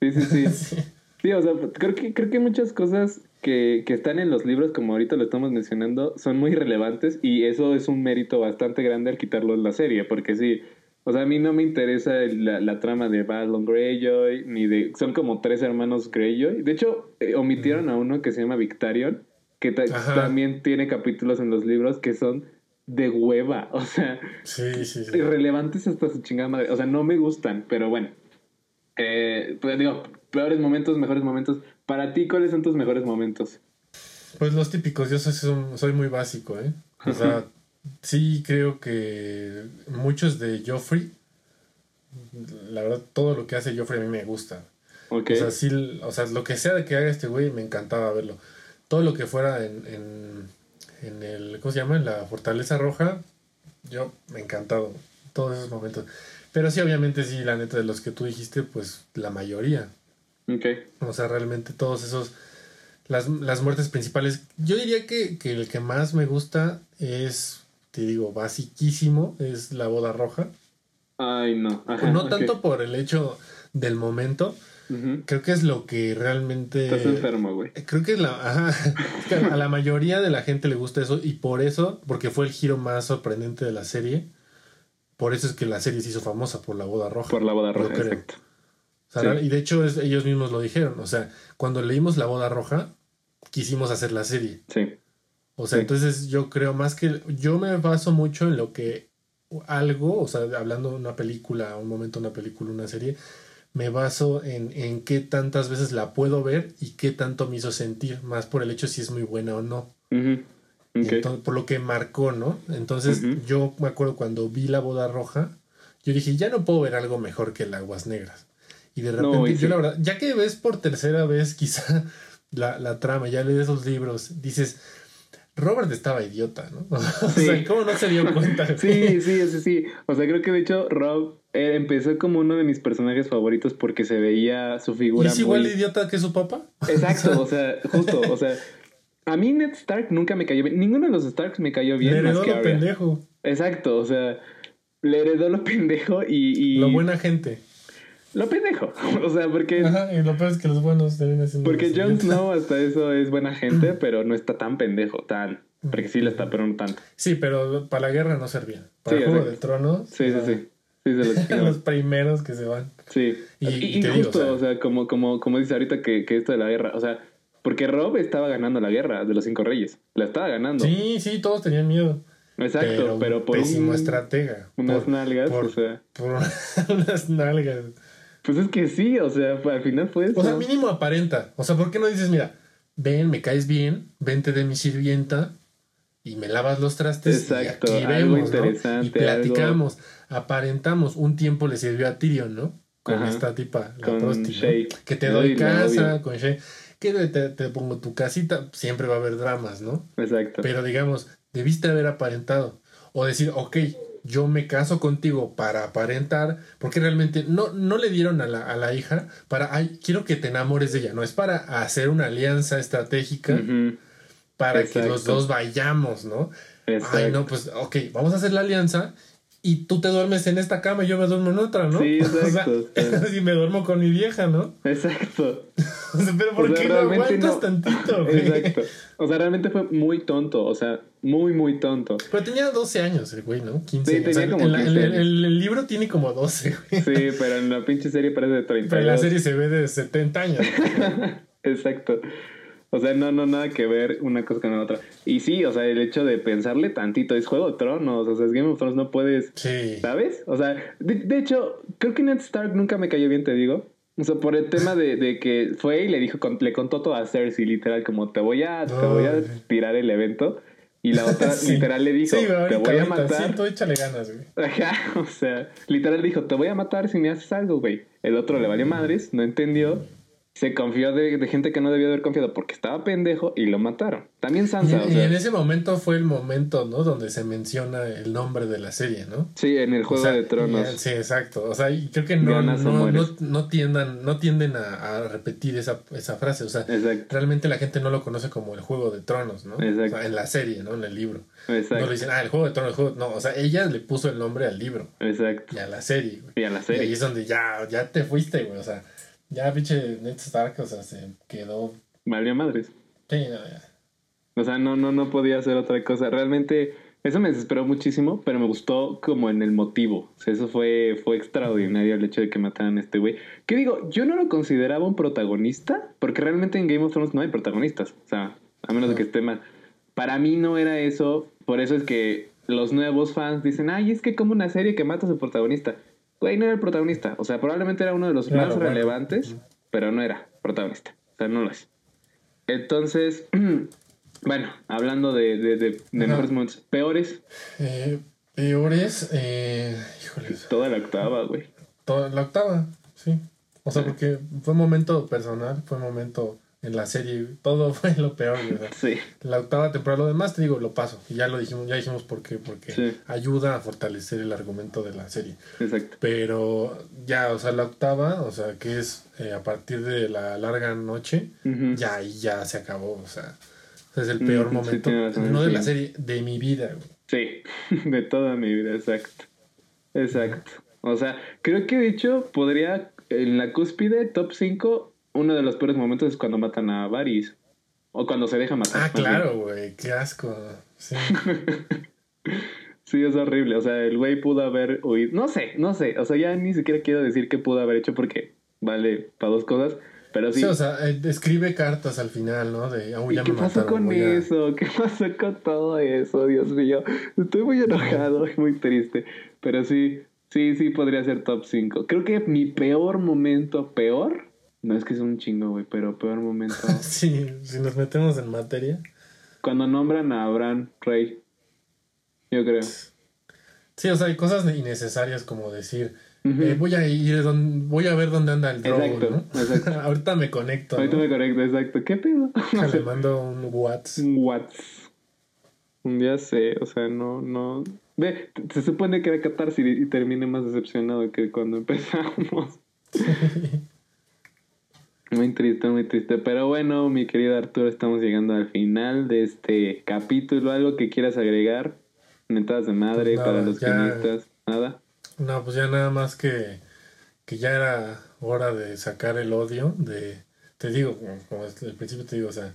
Sí, sí, sí. Sí. Sí, o sea, creo que, creo que muchas cosas que, que están en los libros, como ahorita lo estamos mencionando, son muy relevantes y eso es un mérito bastante grande al quitarlo en la serie, porque sí, o sea, a mí no me interesa la, la trama de Balon Greyjoy, ni de... Son como tres hermanos Greyjoy. De hecho, eh, omitieron a uno que se llama Victarion, que ta- Ajá. también tiene capítulos en los libros que son de hueva, o sea... Sí, sí, sí. irrelevantes hasta su chingada madre. O sea, no me gustan, pero bueno. Eh, pues digo, peores momentos, mejores momentos. Para ti, ¿cuáles son tus mejores momentos? Pues los típicos, yo soy, soy muy básico, ¿eh? O sea, sí creo que muchos de Joffrey, la verdad, todo lo que hace Joffrey a mí me gusta. Ok. O sea, sí, o sea, lo que sea de que haga este güey, me encantaba verlo. Todo lo que fuera en, en, en el, ¿cómo se llama? En la Fortaleza Roja, yo me encantado. Todos esos momentos. Pero sí, obviamente, sí, la neta de los que tú dijiste, pues la mayoría. Ok. O sea, realmente todos esos. Las, las muertes principales. Yo diría que, que el que más me gusta es, te digo, basiquísimo, es la boda roja. Ay, no. Ajá, no tanto por el hecho del momento, creo que es lo que realmente. Estás enfermo, güey. Creo que es la. Ajá, es que a la mayoría de la gente le gusta eso y por eso, porque fue el giro más sorprendente de la serie. Por eso es que la serie se hizo famosa por la boda roja. Por la boda roja, exacto. Sí. Y de hecho es- ellos mismos lo dijeron. O sea, cuando leímos La Boda Roja, quisimos hacer la serie. Sí. O sea, Sí. entonces yo creo más que... Yo me baso mucho en lo que algo, o sea, hablando de una película, un momento una película, una serie, me baso en, en qué tantas veces la puedo ver y qué tanto me hizo sentir, más por el hecho si es muy buena o no. Entonces, por lo que marcó, ¿no? Entonces, yo me acuerdo cuando vi la boda roja, yo dije, ya no puedo ver algo mejor que el Aguas Negras. Y de repente, No, y yo sí. la verdad, ya que ves por tercera vez quizá la, la trama, ya lees esos libros, dices, Robert estaba idiota, ¿no? o Sí. sea, ¿cómo no se dio cuenta? Sí, sí, sí, sí. O sea, creo que de hecho Rob eh, empezó como uno de mis personajes favoritos porque se veía su ¿Y figura es igual de idiota que su papá? Exacto, o sea, justo, o sea, a mí Ned Stark nunca me cayó bien. Ninguno de los Starks me cayó bien Le más heredó que lo pendejo, Exacto, o sea, le heredó lo pendejo y, y lo buena gente. Lo pendejo, o sea, porque Ajá, y lo peor es que los buenos terminan siendo porque Jon. Snow hasta eso es buena gente, pero no está tan pendejo, tan, porque sí lo está, pero no tanto. Sí, pero para la guerra no servían. Para Sí, el Juego de Tronos. Sí, sí, sí. Sí, se los primeros que se van. Sí. Y- Y, te digo, justo, o sea- o sea, como, como, como dice ahorita que, que esto de la guerra, o sea, porque Rob estaba ganando la guerra de los cinco reyes. La estaba ganando. Sí, sí, todos tenían miedo. Exacto, pero, por pésimo un- estratega. unas por, nalgas, por- o sea. por unas nalgas. Pues es que sí, o sea, al final fue eso. O sea, mínimo aparenta. O sea, ¿por qué no dices, mira, ven, me caes bien, vente de mi sirvienta y me lavas los trastes Exacto, y aquí algo vemos, ¿no? Y platicamos, aparentamos. Un tiempo le sirvió a Tyrion, ¿no? Con Ajá. esta tipa, la Con prosti, ¿no? Shay. Que te doy casa, con Shay. Que te, te pongo tu casita, siempre va a haber dramas, ¿no? Exacto. Pero digamos, debiste haber aparentado. O decir, ok, yo me caso contigo para aparentar, porque realmente no, no le dieron a la, a la hija para, ay, quiero que te enamores de ella, no, es para hacer una alianza estratégica para que los dos vayamos, ¿no? Exacto. Ay, no, pues, ok, vamos a hacer la alianza y tú te duermes en esta cama y yo me duermo en otra, ¿no? Sí, O sea, exacto, sí. y me duermo con mi vieja, ¿no? Exacto. O sea, pero ¿por O sea, qué no aguantas no. tantito, güey? Exacto. O sea, realmente fue muy tonto. O sea, muy, muy tonto. Pero tenía 12 años el güey, ¿no? 15 Sí, años. O sea, tenía como en la- 15 en el, años. el- el libro tiene como 12, güey. Sí, pero en la pinche serie parece de 30. Pero en la serie se ve de 70 años. Exacto. O sea, no, no, nada que ver una cosa con la otra. Y sí, o sea, el hecho de pensarle tantito es Juego de Tronos. O sea, es Game of Thrones, no puedes. Sí. ¿Sabes? O sea, de, de hecho, creo que Ned Stark nunca me cayó bien, te digo. O sea, por el tema de, de que fue y le dijo, con- le contó todo a Cersei, literal, como te voy a, te voy a tirar el evento. Y la otra Sí. literal le dijo, Sí, güey, te ahorita, voy a ahorita. matar. Sí, tú échale ganas, güey. Ajá, o sea, literal dijo, te voy a matar si me haces algo, güey. El otro le valió madres, no entendió. Se confió de, de gente que no debió haber confiado porque estaba pendejo y lo mataron. También Y, Sansa, o y sea, en ese momento fue el momento, ¿no? Donde se menciona el nombre de la serie, ¿no? sí, en el O Juego sea, de Tronos. Sí, exacto. O sea, y creo que no, no, no, no tiendan, no tienden a, a repetir esa, esa frase. O sea, Exacto, realmente la gente no lo conoce como el Juego de Tronos, ¿no? Exacto. O sea, en la serie, ¿no? En el libro. No exacto, le dicen, ah, el Juego de Tronos, el juego. No, o sea, ella le puso el nombre al libro exacto. y a la serie, güey. Y a la Y ahí serie. es donde ya, ya te fuiste, güey. O sea, ya pinche Ned Stark, o sea, se quedó. Valió madres. Sí, no, ya. O sea, no, no, no podía hacer otra cosa. Realmente, eso me desesperó muchísimo, pero me gustó como en el motivo. O sea, eso fue, fue extraordinario el hecho de que mataran a este güey. Que digo, yo no lo consideraba un protagonista, porque realmente en Game of Thrones no hay protagonistas. O sea, a menos de que esté mal. Para mí no era eso, por eso es que los nuevos fans dicen, ay, es que como una serie que mata a su protagonista. Güey, no era el protagonista. O sea, probablemente era uno de los Claro, más relevantes, pero no era protagonista. O sea, no lo es. Entonces, bueno, hablando de, de, de, de mejores momentos, peores, Eh, peores, eh, híjoles. toda la octava, güey. Toda la octava, sí. O sea, porque fue un momento personal, fue un momento en la serie, todo fue lo peor. sea, Sí, la octava temporada, lo demás te digo, lo paso. Y ya lo dijimos, ya dijimos por qué, porque Sí. ayuda a fortalecer el argumento de la serie. exacto. Pero ya, o sea, la octava, o sea, que es eh, a partir de la larga noche, ya ahí ya se acabó, o sea, es el peor Mm, momento, razón, no de la serie, de mi vida, güey. Sí, de toda mi vida, exacto. Exacto. O sea, creo que de hecho podría, en la cúspide, top 5, uno de los peores momentos es cuando matan a Varys. O cuando se deja matar. Ah, claro, güey, qué asco. Sí. Sí, es horrible. O sea, el güey pudo haber huido. No sé, no sé. O sea, ya ni siquiera quiero decir qué pudo haber hecho porque vale para dos cosas. Pero sí. Sí, o sea, eh, escribe cartas al final, ¿no? De, oh, ¿Y ya qué me pasó mataron, con eso? ¿Qué pasó con todo eso? Dios mío. Estoy muy enojado y muy triste. Pero sí, sí, sí podría ser top 5. Creo que mi peor momento, peor. No es que es un chingo, güey, pero peor momento. Sí, si nos metemos en materia. cuando nombran a Abraham Rey. Yo creo. Sí, o sea, hay cosas innecesarias como decir, eh, voy a ir, don- voy a ver dónde anda el drogo, Exacto, ¿no? exacto. Ahorita me conecto, Ahorita ¿no? me conecto, exacto. ¿Qué pedo? Le mando un WhatsApp. Un Whats. Un día sé, o sea, no, no. Ve, se supone que era catarsis y terminé más decepcionado que cuando empezamos. Muy triste, muy triste. Pero bueno, mi querido Arturo, estamos llegando al final de este capítulo. ¿Algo que quieras agregar? Mentadas de madre Pues nada, para los guionistas. Nada. No, pues ya nada más que, que ya era hora de sacar el odio de... Te digo, como, el principio te digo, o sea,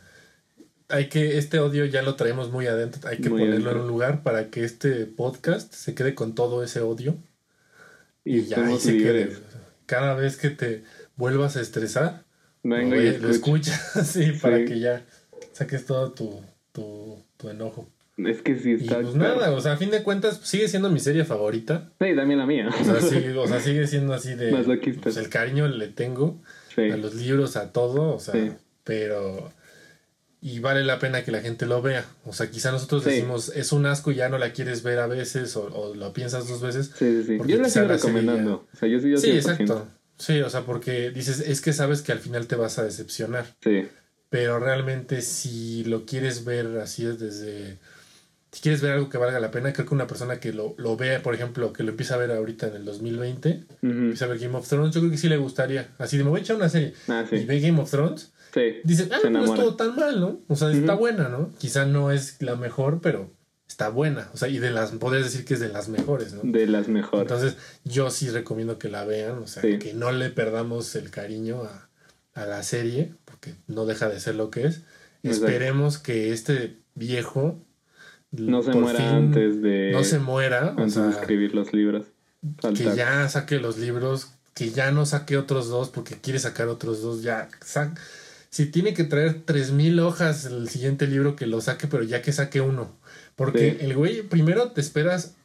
hay que, este odio ya lo traemos muy adentro, hay que Muy ponerlo adentro. en un lugar para que este podcast se quede con todo ese odio Y, y ya ahí se quede. Cada vez que te vuelvas a estresar, Venga lo, y lo escucha. escuchas, sí, para Sí. que ya saques todo tu, tu, tu enojo. Es que sí Y está. pues nada, o sea, a fin de cuentas sigue siendo mi serie favorita. Sí, también la mía. O sea, sí, o sea, sigue siendo así de... Pues el cariño le tengo Sí. a los libros, a todo, o sea, Sí. pero... Y vale la pena que la gente lo vea. O sea, quizá nosotros Sí. decimos, es un asco y ya no la quieres ver a veces o, o lo piensas dos veces. Sí, sí, sí. Yo la sigo la recomendando. O sea, yo sí, yo Sí, 100%. exacto. Sí, o sea, porque dices, es que sabes que al final te vas a decepcionar. Sí. Pero realmente si lo quieres ver así es desde si quieres ver algo que valga la pena, creo que una persona que lo, lo vea, por ejemplo, que lo empieza a ver ahorita en el 2020, Ujú. empieza a ver Game of Thrones, yo creo que sí le gustaría. Así de me voy a echar una serie Ah, sí. y ve Game of Thrones, Sí. dice, ah, no es enamora. todo tan mal, ¿no? O sea, está buena, ¿no? Quizá no es la mejor, pero está buena. O sea, y de las, podrías decir que es de las mejores, ¿no? De las mejores. Entonces, yo sí recomiendo que la vean, o sea, Sí. que no le perdamos el cariño a, a la serie, porque no deja de ser lo que es. Exacto. Esperemos que este viejo no se muera fin antes de, no se muera, o antes sea, de escribir los libros. que ya saque los libros, que ya no saque otros dos, porque quiere sacar otros dos, ya si tiene que traer tres mil hojas el siguiente libro que lo saque, pero ya que saque uno. Porque Sí. el güey, primero te esperas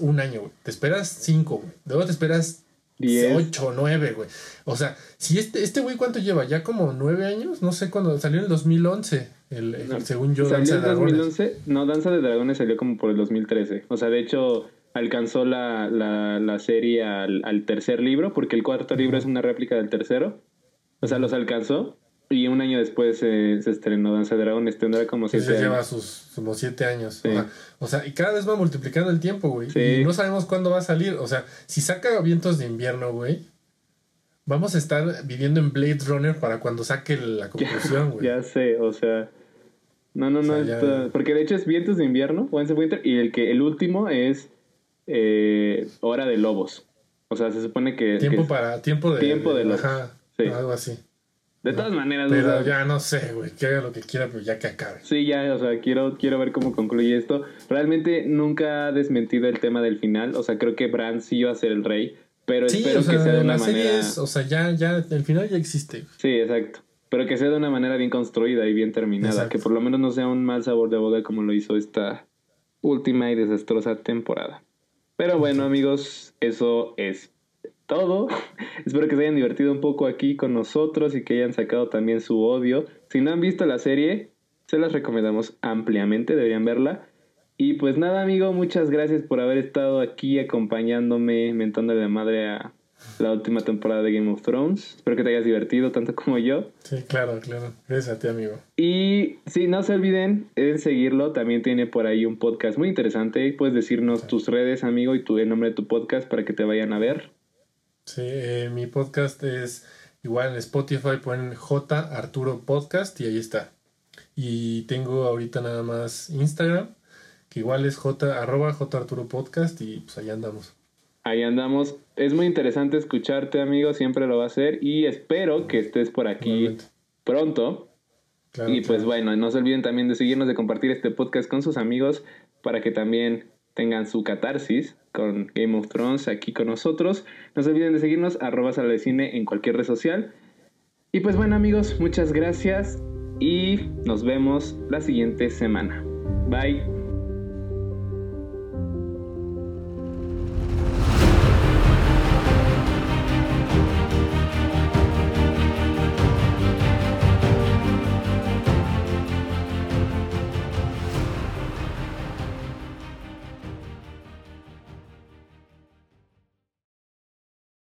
un año, güey. Te esperas cinco, güey. Luego te esperas Diez. ocho, nueve, güey. O sea, si este, este güey, ¿cuánto lleva? ¿Ya como nueve años? No sé cuándo. Salió en el 2011, el, el- No. según yo, ¿Salió Danza de Dragones. 2011? No, Danza de Dragones salió como por el 2013. O sea, de hecho, alcanzó la, la, la serie al, al tercer libro, porque el cuarto libro es una réplica del tercero. O sea, los alcanzó. Y un año después eh, se estrenó Danza de Dragones. Tendrá como Sí, siete ya lleva años. sus como siete años. Sí. O, sea, y cada vez va multiplicando el tiempo, güey. Sí. Y no sabemos cuándo va a salir. O sea, si saca vientos de invierno, güey, vamos a estar viviendo en Blade Runner para cuando saque la conclusión, güey. Ya sé, o sea. No, no, no. O sea, ya- está- Porque de hecho es Vientos de Invierno, Once Winter, y el que el último es eh, Hora de Lobos. O sea, se supone que. Tiempo que- para. Tiempo de. Tiempo de los- Ajá. sí. Algo así. De todas maneras, o Pero sea, ya no sé, güey. Que haga lo que quiera, pero ya que acabe. Sí, ya, o sea, quiero, quiero ver cómo concluye esto. Realmente nunca ha desmentido el tema del final. O sea, creo que Bran sí iba a ser el rey, pero Sí, espero o sea, que sea de una la serie manera. es. O sea, ya, ya. El final ya existe. Sí, exacto. Pero que sea de una manera bien construida y bien terminada. Exacto. Que por lo menos no sea un mal sabor de boca como lo hizo esta última y desastrosa temporada. Pero bueno, amigos, eso es todo. Espero que se hayan divertido un poco aquí con nosotros y que hayan sacado también su odio. Si no han visto la serie, se las recomendamos ampliamente, deberían verla. Y pues nada, amigo, muchas gracias por haber estado aquí acompañándome, mentándole la madre a la última temporada de Game of Thrones. Espero que te hayas divertido tanto como yo. Sí, claro, claro. Gracias a ti, amigo. Y sí, no se olviden en seguirlo. También tiene por ahí un podcast muy interesante. Puedes decirnos tus redes, amigo, y tu, el nombre de tu podcast para que te vayan a ver. Sí, eh, mi podcast es igual en Spotify, ponen J Arturo Podcast y ahí está. Y tengo ahorita nada más Instagram, que igual es J, arroba J Arturo Podcast y pues ahí andamos. Ahí andamos. Es muy interesante escucharte, amigo. Siempre lo va a hacer. Y espero que estés por aquí pronto. Claro, y pues claro. bueno, no se olviden también de seguirnos, de compartir este podcast con sus amigos para que también tengan su catarsis con Game of Thrones aquí con nosotros. No se olviden de seguirnos, arroba sala de cine en cualquier red social. Y pues bueno amigos, muchas gracias y nos vemos la siguiente semana. Bye.